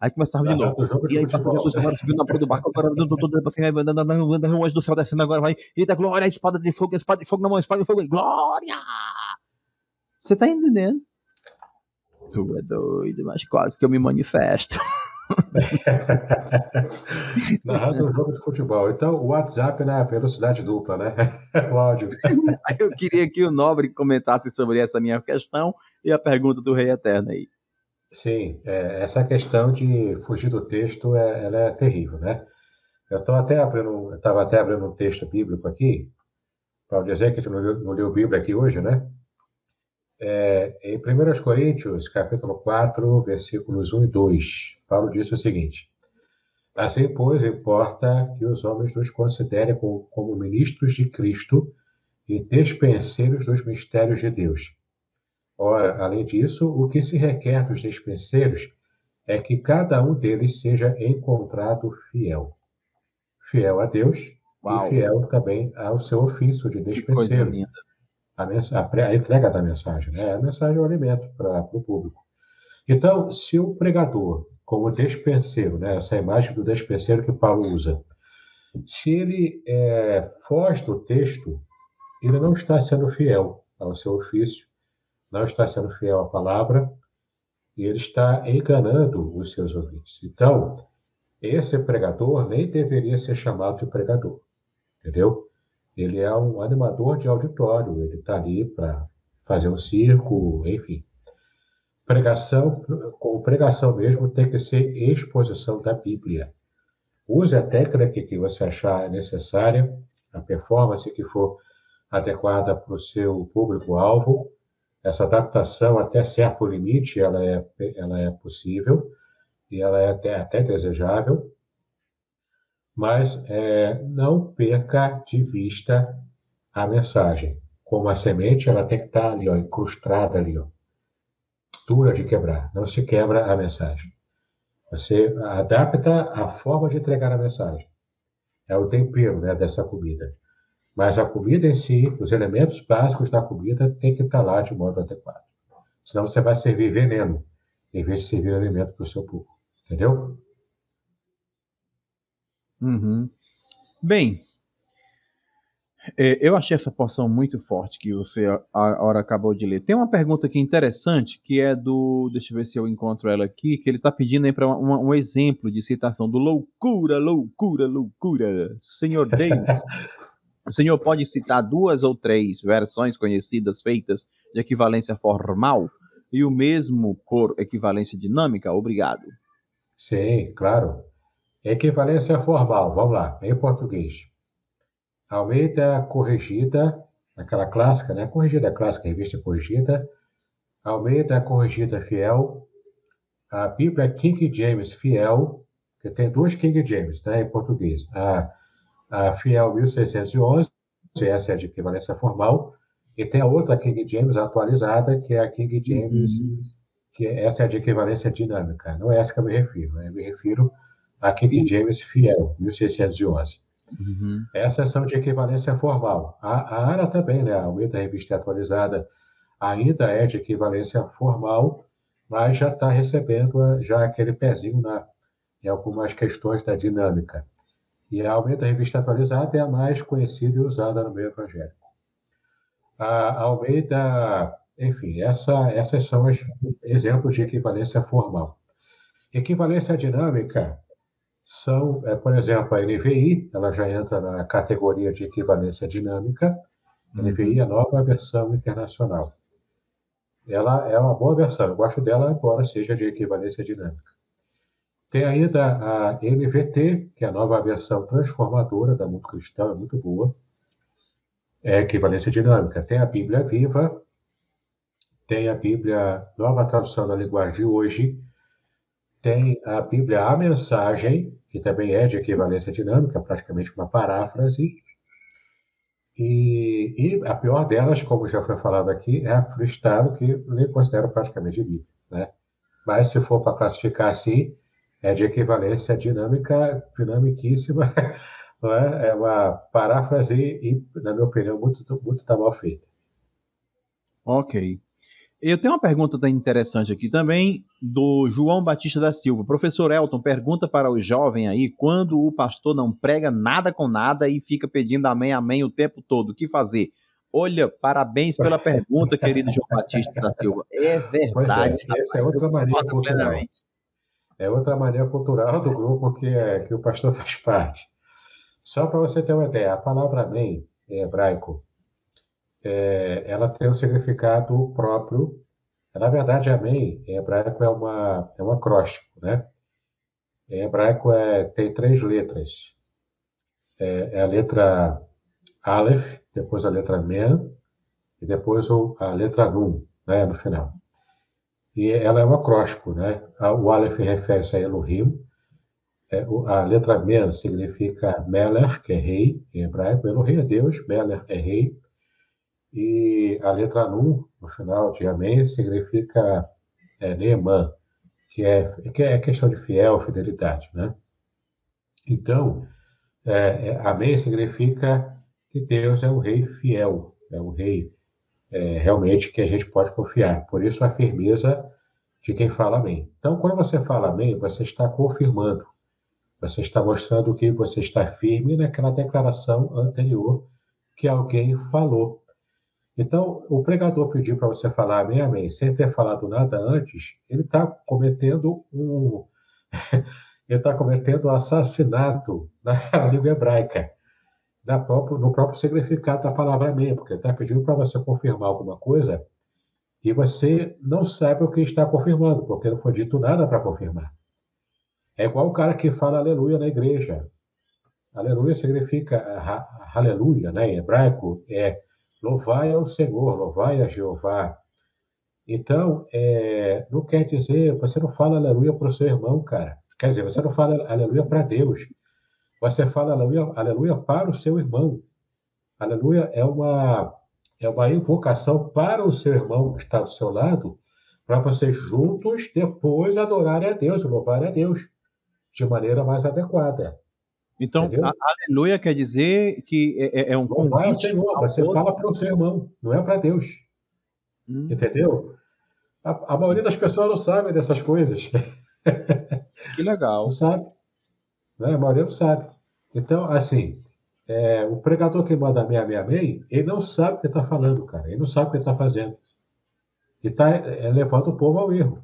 Aí começava de novo. E aí, Jesus agora subindo na proa do barco, agora anjo do céu descendo agora, vai. Eita, glória, espada de fogo, espada de fogo na mão, espada de fogo, glória! Você tá entendendo? Tu é doido, mas quase que eu me manifesto. Narrando um jogo de futebol. Então, o WhatsApp na velocidade dupla, né? o áudio. Eu queria que o Nobre comentasse sobre essa minha questão e a pergunta do Rei Eterno aí. Sim, é, essa questão de fugir do texto é, ela é terrível, né? Eu estou até abrindo, estava até abrindo um texto bíblico aqui, para dizer que a gente não leu, leu Bíblia aqui hoje, né? É, em 1 Coríntios, capítulo 4, versículos 1 e 2, Paulo disse o seguinte: Assim, pois, importa que os homens nos considerem como, como ministros de Cristo e despenseiros dos mistérios de Deus. Ora, além disso, o que se requer dos despenseiros é que cada um deles seja encontrado fiel. Fiel a Deus Uau. e fiel também ao seu ofício de despenseiro a, a, a, entrega da mensagem. Né? A mensagem é o alimento para o público. Então, se o pregador, como despenseiro, né, essa imagem do despenseiro que Paulo usa, se ele é, foge do texto, ele não está sendo fiel ao seu ofício, não está sendo fiel à palavra e ele está enganando os seus ouvintes. Então, esse pregador nem deveria ser chamado de pregador, entendeu? Ele é um animador de auditório, ele está ali para fazer um circo, enfim. Pregação, com pregação mesmo, tem que ser exposição da Bíblia. Use a técnica que você achar necessária, a performance que for adequada para o seu público-alvo. Essa adaptação até certo limite, ela é, ela é possível e ela é até, até desejável, mas é, não perca de vista a mensagem. Como a semente, ela tem que estar ali, ó, incrustada ali, ó, dura de quebrar. Não se quebra a mensagem. Você adapta a forma de entregar a mensagem. É o tempero né, dessa comida. Mas a comida em si, os elementos básicos da comida, tem que estar lá de modo adequado. Senão você vai servir veneno, em vez de servir alimento para o seu povo. Entendeu? Uhum. Bem, é, eu achei essa porção muito forte que você a hora acabou de ler. Tem uma pergunta aqui interessante que é do. Deixa eu ver se eu encontro ela aqui, que ele está pedindo aí para um, um, exemplo de citação do loucura, loucura, loucura. Senhor Davis, o senhor pode citar duas ou três versões conhecidas feitas de equivalência formal e o mesmo por equivalência dinâmica? Obrigado. Sim, claro. Equivalência formal, vamos lá, em português. Almeida corrigida, aquela clássica, né? Corrigida clássica, revista corrigida. Almeida corrigida fiel. A Bíblia King James fiel, que tem duas King James, né, em português. A a Fiel 1611, essa é a de equivalência formal, e tem a outra King James atualizada, que é a King James, uhum. que essa é a de equivalência dinâmica. Não é essa que eu me refiro, né? eu me refiro a King James Fiel, 1611. Uhum. Essas são de equivalência formal. A, a ARA também, né? a Almeida Revista Atualizada, ainda é de equivalência formal, mas já está recebendo já aquele pezinho na, em algumas questões da dinâmica. E a Almeida Revista Atualizada é a mais conhecida e usada no meio evangélico. A Almeida, enfim, essa, essas são os exemplos de equivalência formal. Equivalência dinâmica são, é, por exemplo, a NVI, ela já entra na categoria de equivalência dinâmica. A NVI é a nova versão internacional. Ela é uma boa versão, eu gosto dela, embora seja de equivalência dinâmica. Tem ainda a NVT, que é a nova versão transformadora da Mundo Cristão, é muito boa. É equivalência dinâmica. Tem a Bíblia Viva, tem a Bíblia Nova Tradução da Linguagem de Hoje, tem a Bíblia A Mensagem, que também é de equivalência dinâmica, praticamente uma paráfrase. E, e a pior delas, como já foi falado aqui, é a Freestyle, que eu nem considero praticamente Bíblia. Né? Mas se for para classificar assim, é de equivalência dinâmica, dinamiquíssima, não é? É uma paráfrase e, na minha opinião, muito, muito tá mal feita. Ok. Eu tenho uma pergunta interessante aqui também do João Batista da Silva. Professor Elton pergunta para o jovem aí quando o pastor não prega nada com nada e fica pedindo amém, amém o tempo todo. O que fazer? Olha, parabéns pela pergunta, querido João Batista da Silva. É verdade. É, essa é outra maneira cultural. É outra maneira cultural do grupo que, é, que o pastor faz parte. Só para você ter uma ideia, a palavra amém, em hebraico, é, ela tem um significado próprio. Na verdade, amém, em hebraico, é, uma, é um acróstico, né? Em hebraico é, tem três letras. É, é a letra Aleph, depois a letra Men, e depois a letra Nun, né, no final e ela é um acróstico, né? O Aleph refere-se a Elohim, é, a letra Men significa Meler, que é rei, em hebraico, Elohim é Deus, Meler é rei, e a letra Nun, no final de Amém, significa é, que é, que é questão de fiel, fidelidade, né? Então, é, é, Amém significa que Deus é um rei fiel, é um rei é, realmente que a gente pode confiar. Por isso a firmeza de quem fala amém. Então, quando você fala amém, você está confirmando, você está mostrando que você está firme naquela declaração anterior que alguém falou. Então, o pregador pediu para você falar amém, amém, sem ter falado nada antes, ele está cometendo um. ele está cometendo um assassinato na língua hebraica, na no próprio significado da palavra amém, porque está pedindo para você confirmar alguma coisa e você não sabe o que está confirmando, porque não foi dito nada para confirmar. É igual o cara que fala aleluia na igreja. Aleluia significa aleluia, né? Em hebraico é louvai ao Senhor, louvai a Jeová. Então, é, não quer dizer, você não fala aleluia para o seu irmão, cara. Quer dizer, você não fala aleluia para Deus. Você fala aleluia, aleluia para o seu irmão. Aleluia é uma, é uma invocação para o seu irmão que está do seu lado, para vocês juntos depois adorarem a Deus, louvarem a Deus de maneira mais adequada. Então, aleluia quer dizer que é, é, é um convite. Vai Senhor, você outro. fala para o seu irmão, não é para Deus. Hum. Entendeu? A, a, maioria das pessoas não sabe dessas coisas. Que legal. Não sabe. Né? A maioria não sabe. Então, assim, é, o pregador que manda amém, amém, amém, ele não sabe o que está falando, cara. Ele não sabe o que está fazendo. E está é, levando o povo ao erro.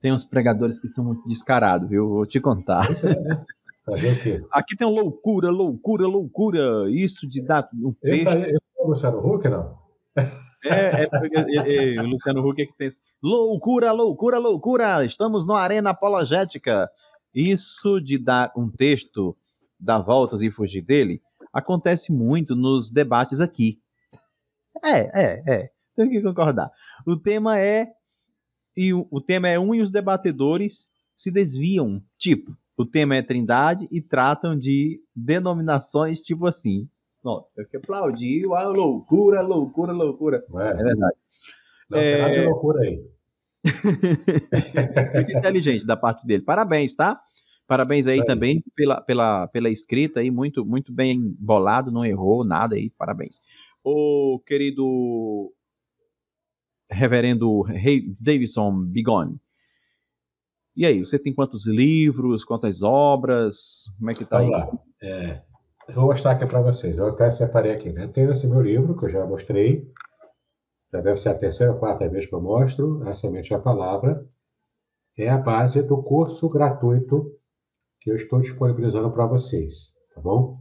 Tem uns pregadores que são muito descarados, viu? Vou te contar. É, né? Fazer o quê? Aqui tem um loucura, loucura, loucura. Isso de dar um peixe. Esse aí, esse é o Luciano Huck, não? É, é, é, é, o Luciano Huck é que tem. Loucura, loucura, loucura! Estamos no Arena Apologética. Isso de dar um texto, dar voltas e fugir dele, acontece muito nos debates aqui. É, é, é. Tenho que concordar. O tema é. E o, o tema é um e os debatedores se desviam. Tipo, o tema é Trindade e tratam de denominações tipo assim. Não, tem que aplaudir, a loucura, loucura, loucura. É, é verdade. Não, é... de loucura aí. Muito inteligente da parte dele. Parabéns, tá? Parabéns aí é também pela, pela, pela escrita aí, muito, muito bem bolado, não errou nada aí, parabéns. O querido reverendo Davidson Bigone, e aí, você tem quantos livros, quantas obras? Como é que tá Vamos aí? Lá. É, vou mostrar aqui para vocês. Eu até separei aqui, né? Tem esse meu livro que eu já mostrei. Já deve ser a terceira ou quarta vez que eu mostro. A Semente a Palavra. É a base do curso gratuito que eu estou disponibilizando para vocês, tá bom?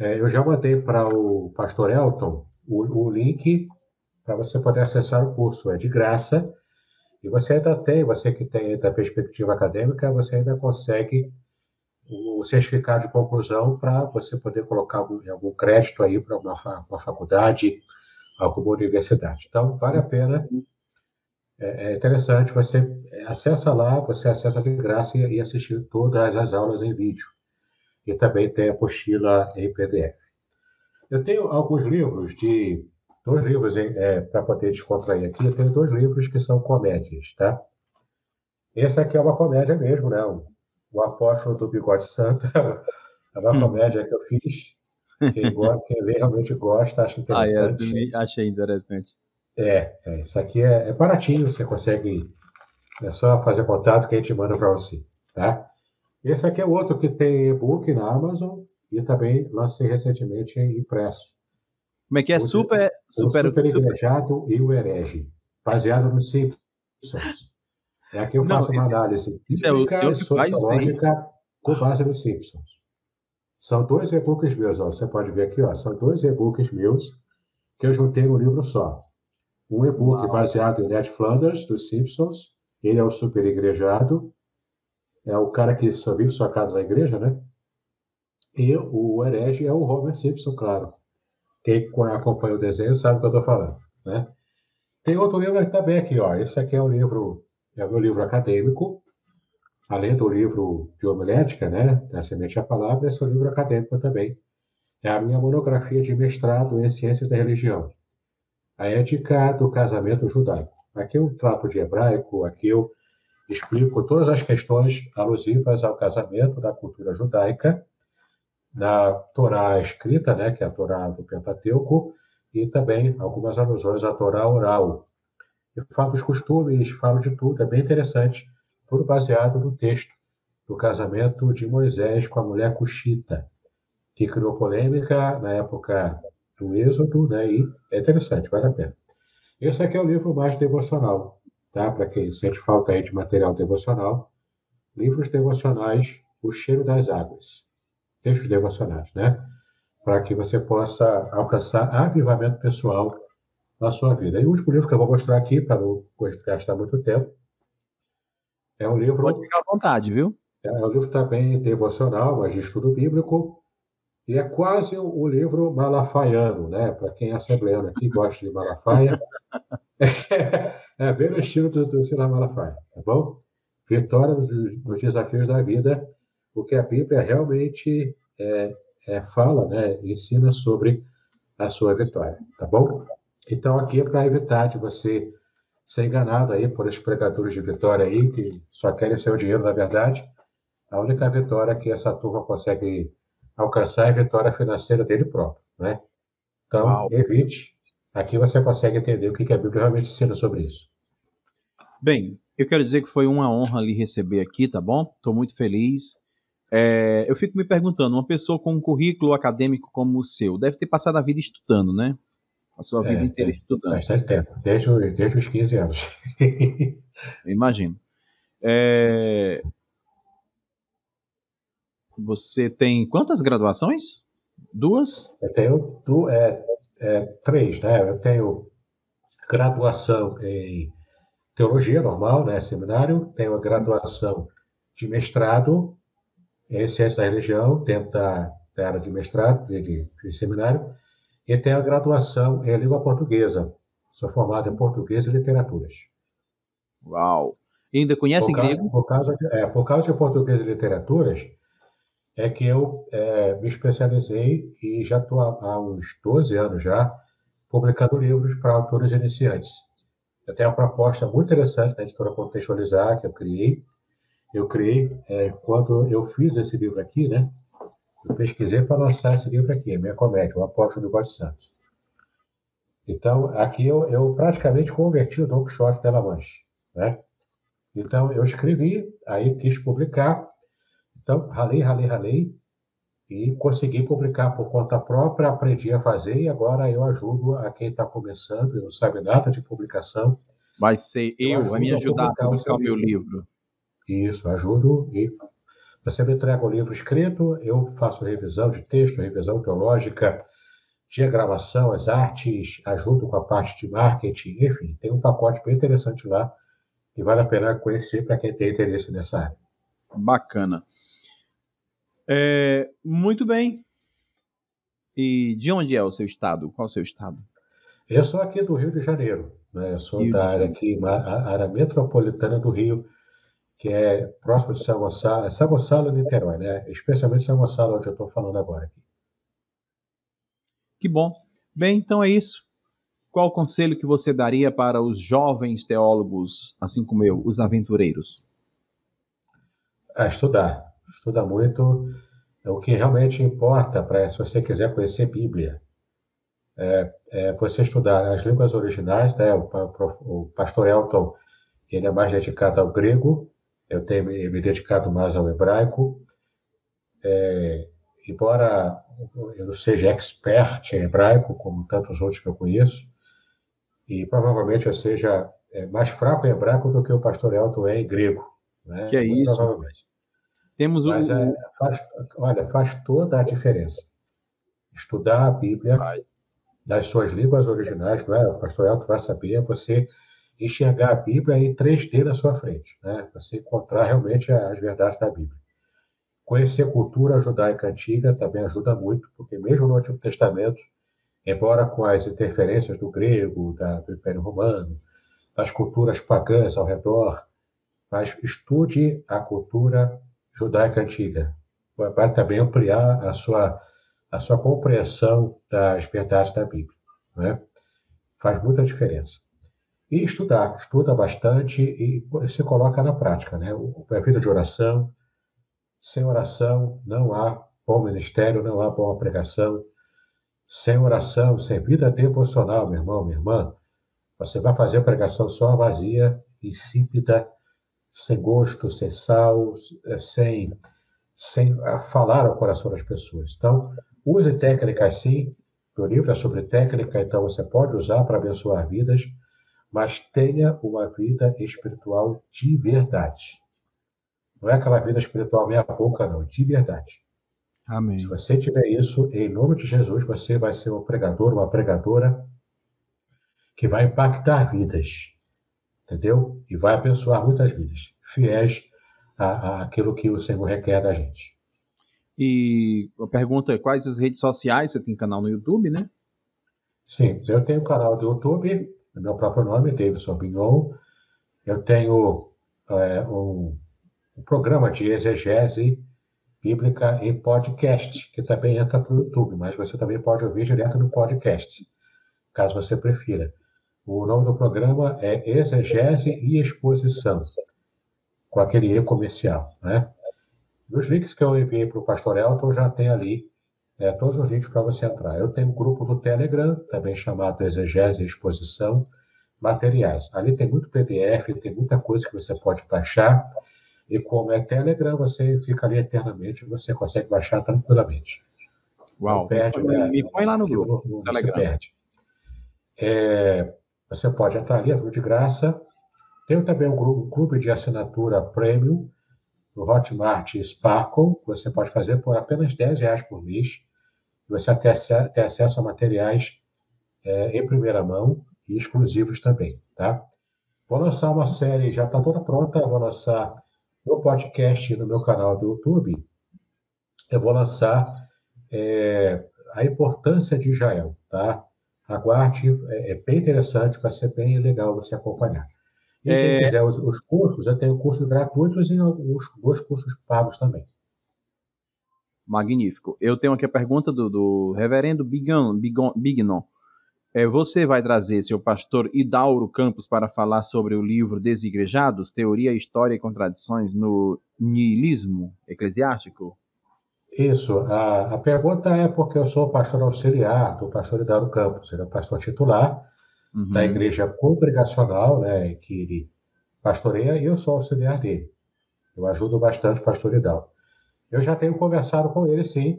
É, eu já mandei para o pastor Elton o, o link para você poder acessar o curso. É de graça e você ainda tem, você que tem da perspectiva acadêmica, você ainda consegue o certificado de conclusão para você poder colocar algum, algum crédito aí para uma, uma faculdade, alguma universidade. Então, vale a pena. É, é interessante, você acessa lá, você acessa de graça e, e assistir todas as aulas em vídeo. E também tem a apostila em PDF. Eu tenho alguns livros de dois livros é, para poder descontrair aqui. Eu tenho dois livros que são comédias, tá? Esse aqui é uma comédia mesmo, né? O, o Apóstolo do Bigode Santo é uma hum. comédia que eu fiz. Quem, gosta, quem realmente gosta, acha interessante. Ah, achei interessante. É, é isso aqui é, é, baratinho, você consegue. É só fazer contato que a gente manda para você, tá? Esse aqui é outro que tem e-book na Amazon e também lancei recentemente em impresso. Como é que é? Super. Super, o super Igrejado e o Herege, baseado no Simpsons. É aqui eu faço Não, uma análise isso é o sociológica com base nos Simpsons. São dois e-books meus, ó. você pode ver aqui, ó. são dois e-books meus que eu juntei no livro só. Um e-book baseado em Ned Flanders, dos Simpsons, ele é o super igrejado, é o cara que só vive sua casa na igreja, né? E o herege é o Homer Simpson, claro. Quem acompanha o desenho sabe o que eu estou falando, né? Tem outro livro também aqui, ó. Esse aqui é um livro, é o meu livro acadêmico, além do livro de homilética, né? Da Semente à Palavra, é o livro acadêmico também. É a minha monografia de mestrado em Ciências da Religião. A ética do casamento judaico. Aqui eu trato de hebraico, aqui eu explico todas as questões alusivas ao casamento da cultura judaica na Torá escrita, né, que é a Torá do Pentateuco, e também algumas alusões à Torá oral. Eu falo dos costumes, falo de tudo, é bem interessante, tudo baseado no texto do casamento de Moisés com a mulher Cuxita, que criou polêmica na época do Êxodo, né? E é interessante, vale a pena. Esse aqui é o livro mais devocional, tá? Para quem sente falta aí de material devocional, livros devocionais, O Cheiro das Águas, textos devocionais, né? Para que você possa alcançar avivamento pessoal na sua vida. E o último livro que eu vou mostrar aqui, para não gastar muito tempo, é um livro. Pode ficar à vontade, viu? É um livro também devocional, mas de estudo bíblico, e é quase o livro malafaiano, né? Para quem é assembleano aqui gosta de Malafaia, é, bem no estilo do, do Silas Malafaia, tá bom? Vitória nos, nos, desafios da vida, o que a Bíblia realmente é, é, fala, né? Ensina sobre a sua vitória, tá bom? Então aqui é para evitar de você ser enganado aí por esses pregadores de vitória aí que só querem seu dinheiro, na verdade. A única vitória que essa turma consegue alcançar é a vitória financeira dele próprio, né? Então, Uau. evite. Aqui você consegue entender o que a Bíblia realmente ensina sobre isso. Bem, eu quero dizer que foi uma honra lhe receber aqui, tá bom? Estou muito feliz. É, eu fico me perguntando, uma pessoa com um currículo acadêmico como o seu, deve ter passado a vida estudando, né? A sua vida é, inteira é, estudando. Bastante tempo, desde, desde os 15 anos. Imagino. É, você tem quantas graduações? Duas? Eu tenho du é, é, três, né? Eu tenho graduação em teologia normal, né? Seminário. Tenho a graduação de mestrado em ciência da religião, dentro da, da área de mestrado, de, de, de seminário. E tenho a graduação em língua portuguesa. Sou formado em português e literaturas. Uau! E ainda conhece por grego? por, causa de, é, por causa de português e literaturas, é que eu é, me especializei e já estou há, há, uns 12 anos já publicando livros para autores iniciantes. Eu tenho uma proposta muito interessante da editora Contextualizar que eu criei. Eu criei é, quando eu fiz esse livro aqui, né? Pesquisei para lançar esse livro aqui, minha comédia, O Apóstolo do God Santos. Então, aqui eu, eu praticamente converti o Don Quixote de La Manche, né? Então, eu escrevi, aí quis publicar, então, ralei, ralei, ralei e consegui publicar por conta própria, aprendi a fazer e agora eu ajudo a quem está começando e não sabe nada de publicação. Vai ser eu, eu a me ajudar a publicar o meu livro. livro. Isso, ajudo e você me entrega o livro escrito, eu faço revisão de texto, revisão teológica, diagramação, as artes, ajudo com a parte de marketing, enfim, tem um pacote bem interessante lá e vale a pena conhecer para quem tem interesse nessa área. Bacana. É, muito bem. E de onde é o seu estado? Qual é o seu estado? Eu sou aqui do Rio de Janeiro. Né? Eu sou Rio da área aqui, a área metropolitana do Rio, que é próximo de São Gonçalo, é São Gonçalo e Niterói, né? Especialmente São Gonçalo, onde eu estou falando agora. Que bom. Bem, então é isso. Qual o conselho que você daria para os jovens teólogos, assim como eu, os aventureiros? A estudar estuda muito é o que realmente importa para se você quiser conhecer Bíblia. É, é você estudar as línguas originais, né? O, o, pastor Elton ele é mais dedicado ao grego, eu tenho me, dedicado mais ao hebraico. É, embora eu não seja expert em hebraico, como tantos outros que eu conheço, e provavelmente eu seja é, mais fraco em hebraico do que o pastor Elton é em grego. Né? Que é Muito isso? Temos o. Mas é, faz, olha, faz toda a diferença. Estudar a Bíblia faz. nas suas línguas originais, não é? O pastor Elton vai saber, você enxergar a Bíblia em 3D na sua frente, né? Você encontrar realmente as verdades da Bíblia. Conhecer a cultura judaica antiga também ajuda muito, porque mesmo no Antigo Testamento, embora com as interferências do grego, da, do Império Romano, das culturas pagãs ao redor, mas estude a cultura judaica antiga. Vai também ampliar a sua, a sua compreensão das verdades da Bíblia. Né? Faz muita diferença. E estudar, estuda bastante e se coloca na prática. Né? A vida de oração, sem oração não há bom ministério, não há boa pregação. Sem oração, sem vida devocional, meu irmão, minha irmã, você vai fazer a pregação só vazia, insípida, sem gosto, sem sal, é, sem, sem falar ao coração das pessoas. Então, use técnicas sim, Meu livro é sobre técnica, então você pode usar para abençoar vidas, mas tenha uma vida espiritual de verdade. Não é aquela vida espiritual meia boca, não, de verdade. Amém. Se você tiver isso, em nome de Jesus, você vai ser um pregador, uma pregadora que vai impactar vidas, entendeu? E vai abençoar muitas vidas, fiéis a, aquilo que o Senhor requer da gente. E a pergunta é quais as redes sociais? Você tem canal no YouTube, né? Sim, eu tenho canal do YouTube, meu próprio nome, Davidson Bignon. Eu tenho é, um, um, programa de exegese bíblica em podcast, que também entra para o YouTube, mas você também pode ouvir direto no podcast, caso você prefira. O nome do programa é Exegese e Exposição com aquele E comercial, né? Nos links que eu enviei para o Pastor Elton, já tem ali é, todos os links para você entrar. Eu tenho um grupo do Telegram, também chamado Exegese e Exposição, Materiais. Ali tem muito PDF, tem muita coisa que você pode baixar, e como é Telegram, você fica ali eternamente, você consegue baixar tranquilamente. Uau, não perde, me, né? me põe lá no grupo, não, não Telegram. perde. É, você pode entrar ali, é tudo de graça, tenho também um, grupo, um clube de assinatura premium no Hotmart Sparkle, que você pode fazer por apenas 10 reais por mês. Você tem, tem acesso a materiais é, em primeira mão e exclusivos também, tá? Vou lançar uma série, já está toda pronta, vou lançar no podcast no meu canal do YouTube. Eu vou lançar é, a importância de Israel, tá? Aguarde, é, é bem interessante, vai ser bem legal você acompanhar. E quem é... quiser os, os, cursos, eu tenho cursos gratuitos e alguns dois cursos pagos também. Magnífico. Eu tenho aqui a pergunta do, do reverendo Bignon. Bignon, Bignon. É, você vai trazer seu pastor Idauro Campos para falar sobre o livro Desigrejados, Teoria, História e Contradições no Nihilismo Eclesiástico? Isso. A, a pergunta é porque eu sou pastor auxiliar do pastor Idauro Campos, ele é pastor titular, uhum. da igreja congregacional, né, que ele pastoreia, e eu sou auxiliar dele. Eu ajudo bastante o pastor Hidalgo. Eu já tenho conversado com ele, sim.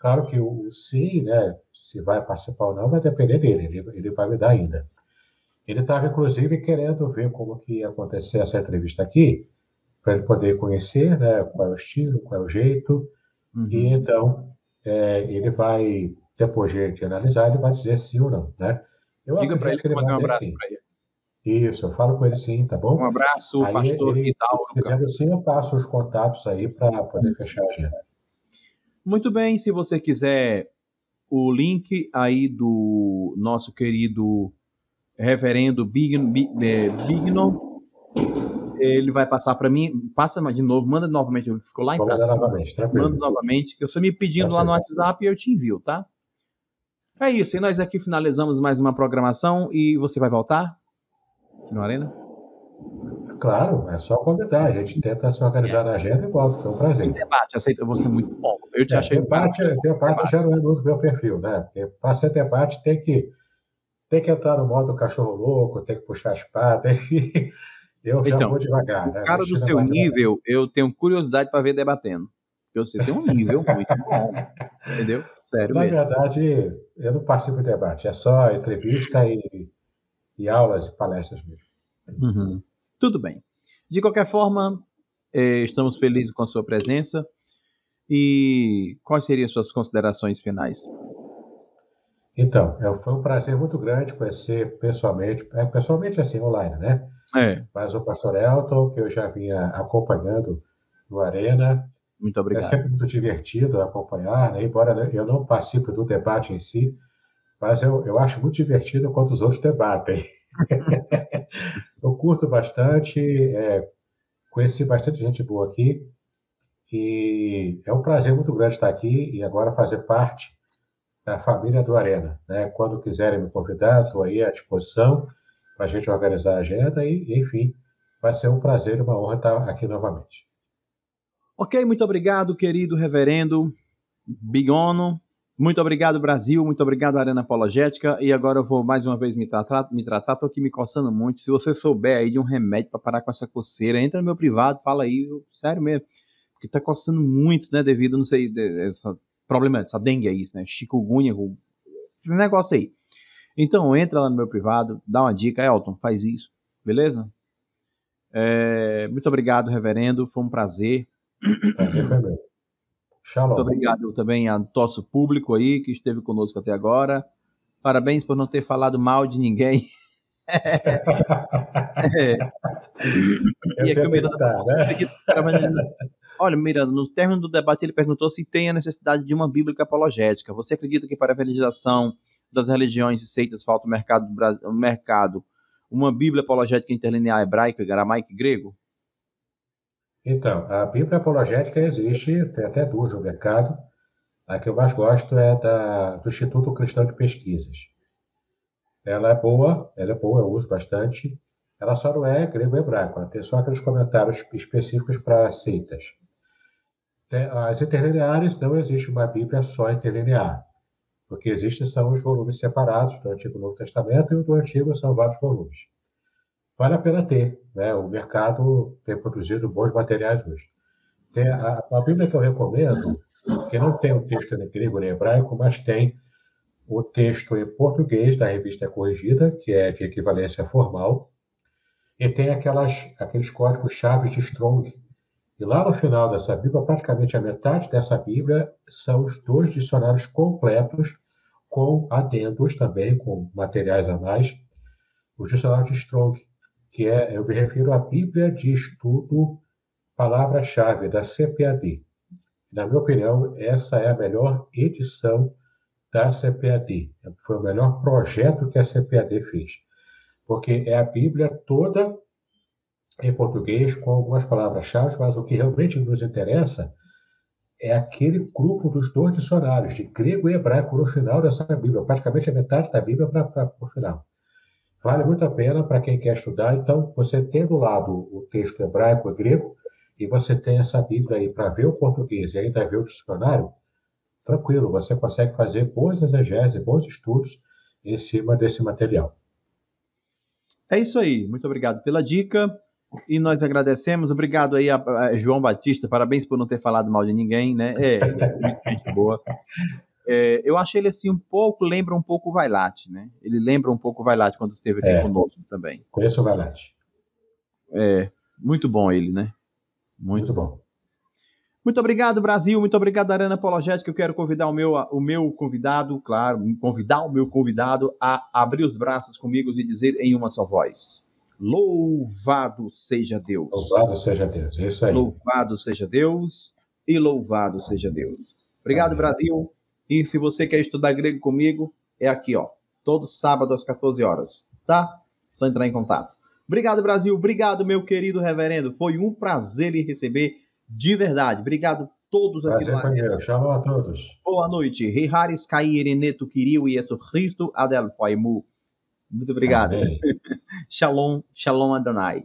Claro que o sim, né, se vai participar ou não, vai depender dele, ele, ele vai me dar ainda. Ele estava, inclusive, querendo ver como que ia acontecer essa entrevista aqui, para ele poder conhecer né, qual é o estilo, qual é o jeito, uhum. e então é, ele vai, depois de analisar, ele vai dizer sim ou não, né? Eu Diga para ele que ele um abraço para ele. Isso, eu falo com ele sim, tá bom? Um abraço, aí, pastor ele, Hidalgo. Dizendo sim, eu passo os contatos aí para poder fechar a agenda. Muito bem, se você quiser o link aí do nosso querido reverendo Bignon, Bignon ele vai passar para mim, passa de novo, manda novamente, ele ficou lá em casa. Novamente, manda novamente, que você me pedindo tranquilo. lá no WhatsApp e eu te envio, tá? É isso, e nós aqui finalizamos mais uma programação e você vai voltar aqui no Arena? Claro, é só convidar. A gente tenta se organizar yes. na agenda e volta, foi um prazer. Tem debate, aceita, você é muito bom. Eu te é, achei. Debate, um debate já não é do meu perfil, né? Porque para ser debate tem que, tem que entrar no modo cachorro louco, tem que puxar a espada, tem que. Eu já então, vou devagar. Né? Cara do seu nível, eu tenho curiosidade para ver debatendo. Porque você tem um nível muito bom. Entendeu? Sério Na mesmo. verdade, eu não participo de debate. É só entrevista e, e aulas e palestras mesmo. Uhum. Tudo bem. De qualquer forma, eh, estamos felizes com a sua presença. E quais seriam as suas considerações finais? Então, é, foi um prazer muito grande conhecer pessoalmente, é, pessoalmente assim, online, né? É. Mas o pastor Elton, que eu já vinha acompanhando no Arena, muito obrigado. É sempre muito divertido acompanhar, né? embora eu não participe do debate em si, mas eu, eu acho muito divertido quando os outros debatem. eu curto bastante, é, conheci bastante gente boa aqui, e é um prazer muito grande estar aqui e agora fazer parte da família do Arena. Né? Quando quiserem me convidar, estou aí à disposição para a gente organizar a agenda e, enfim, vai ser um prazer e uma honra estar aqui novamente. Ok, muito obrigado, querido reverendo Bigono. Muito obrigado, Brasil. Muito obrigado, Arena Apologética. E agora eu vou mais uma vez me tratar. Me tratar. Tô aqui me coçando muito. Se você souber aí de um remédio para parar com essa coceira, entra no meu privado, fala aí. Sério mesmo. Porque tá coçando muito, né? Devido, não sei, esse problema, essa dengue aí, né? Chikungunya, esse negócio aí. Então, entra lá no meu privado, dá uma dica, Elton, faz isso, beleza? É, muito obrigado, reverendo, foi um prazer. Prazer foi meu. Shalom. Muito obrigado também ao nosso público aí que esteve conosco até agora. Parabéns por não ter falado mal de ninguém. é. E aqui o Miranda né? Olha, Miranda, no término do debate ele perguntou se tem a necessidade de uma Bíblia apologética. Você acredita que para a evangelização das religiões e seitas falta o mercado, o mercado uma Bíblia apologética interlinear hebraico, aramaico e grego? Então, a Bíblia apologética existe, tem até duas no mercado. A que eu mais gosto é da, do Instituto Cristão de Pesquisas. Ela é boa, ela é boa, eu uso bastante. Ela só não é grego hebraico, ela tem só aqueles comentários específicos para seitas. As interlineares não existe uma Bíblia só interlinear. O que existe são os volumes separados do Antigo e Novo Testamento, e o do Antigo são vários volumes. Vale a pena ter, né? o mercado tem produzido bons materiais hoje. Tem a, a Bíblia que eu recomendo, que não tem o texto em grego nem hebraico, mas tem o texto em português da revista Corrigida, que é de equivalência formal, e tem aquelas, aqueles códigos-chave de Strong. E lá no final dessa Bíblia, praticamente a metade dessa Bíblia são os dois dicionários completos com adendos também, com materiais a mais, o dicionário de Strong, que é, eu me refiro à Bíblia de Estudo Palavra-Chave, da CPAD. Na minha opinião, essa é a melhor edição da CPAD. Foi o melhor projeto que a CPAD fez. Porque é a Bíblia toda em português, com algumas palavras-chave, mas o que realmente nos interessa é aquele grupo dos dois dicionários, de grego e hebraico, no final dessa Bíblia, praticamente a metade da Bíblia para o final. Vale muito a pena para quem quer estudar. Então, você tem do lado o texto hebraico e grego, e você tem essa Bíblia aí para ver o português e ainda ver o dicionário, tranquilo, você consegue fazer boas exegeses, bons estudos em cima desse material. É isso aí. Muito obrigado pela dica. E nós agradecemos. Obrigado aí a, a João Batista. Parabéns por não ter falado mal de ninguém, né? É, muito gente boa. É, eu achei ele assim um pouco, lembra um pouco o Vailate, né? Ele lembra um pouco o Vailate quando esteve aqui é, conosco também. Conheço o Vailate. É, muito bom ele, né? Muito, muito bom. Muito obrigado, Brasil. Muito obrigado, Arana Apologética. Eu quero convidar o meu, o meu convidado, claro, convidar o meu convidado a abrir os braços comigo e dizer em uma só voz: Louvado seja Deus. Louvado seja Deus. É isso aí. Louvado seja Deus e louvado seja Deus. Obrigado, Amém. Brasil. E se você quer estudar grego comigo, é aqui, ó. Todo sábado às 14 horas, tá? Só entrar em contato. Obrigado, Brasil. Obrigado, meu querido reverendo. Foi um prazer lhe receber de verdade. Obrigado a todos aqui prazer do lado. Shalom a todos. Boa noite. Riharis Kairineto Kiriu e Jesus Cristo Adel Faimu. Muito obrigado. shalom, shalom Adonai.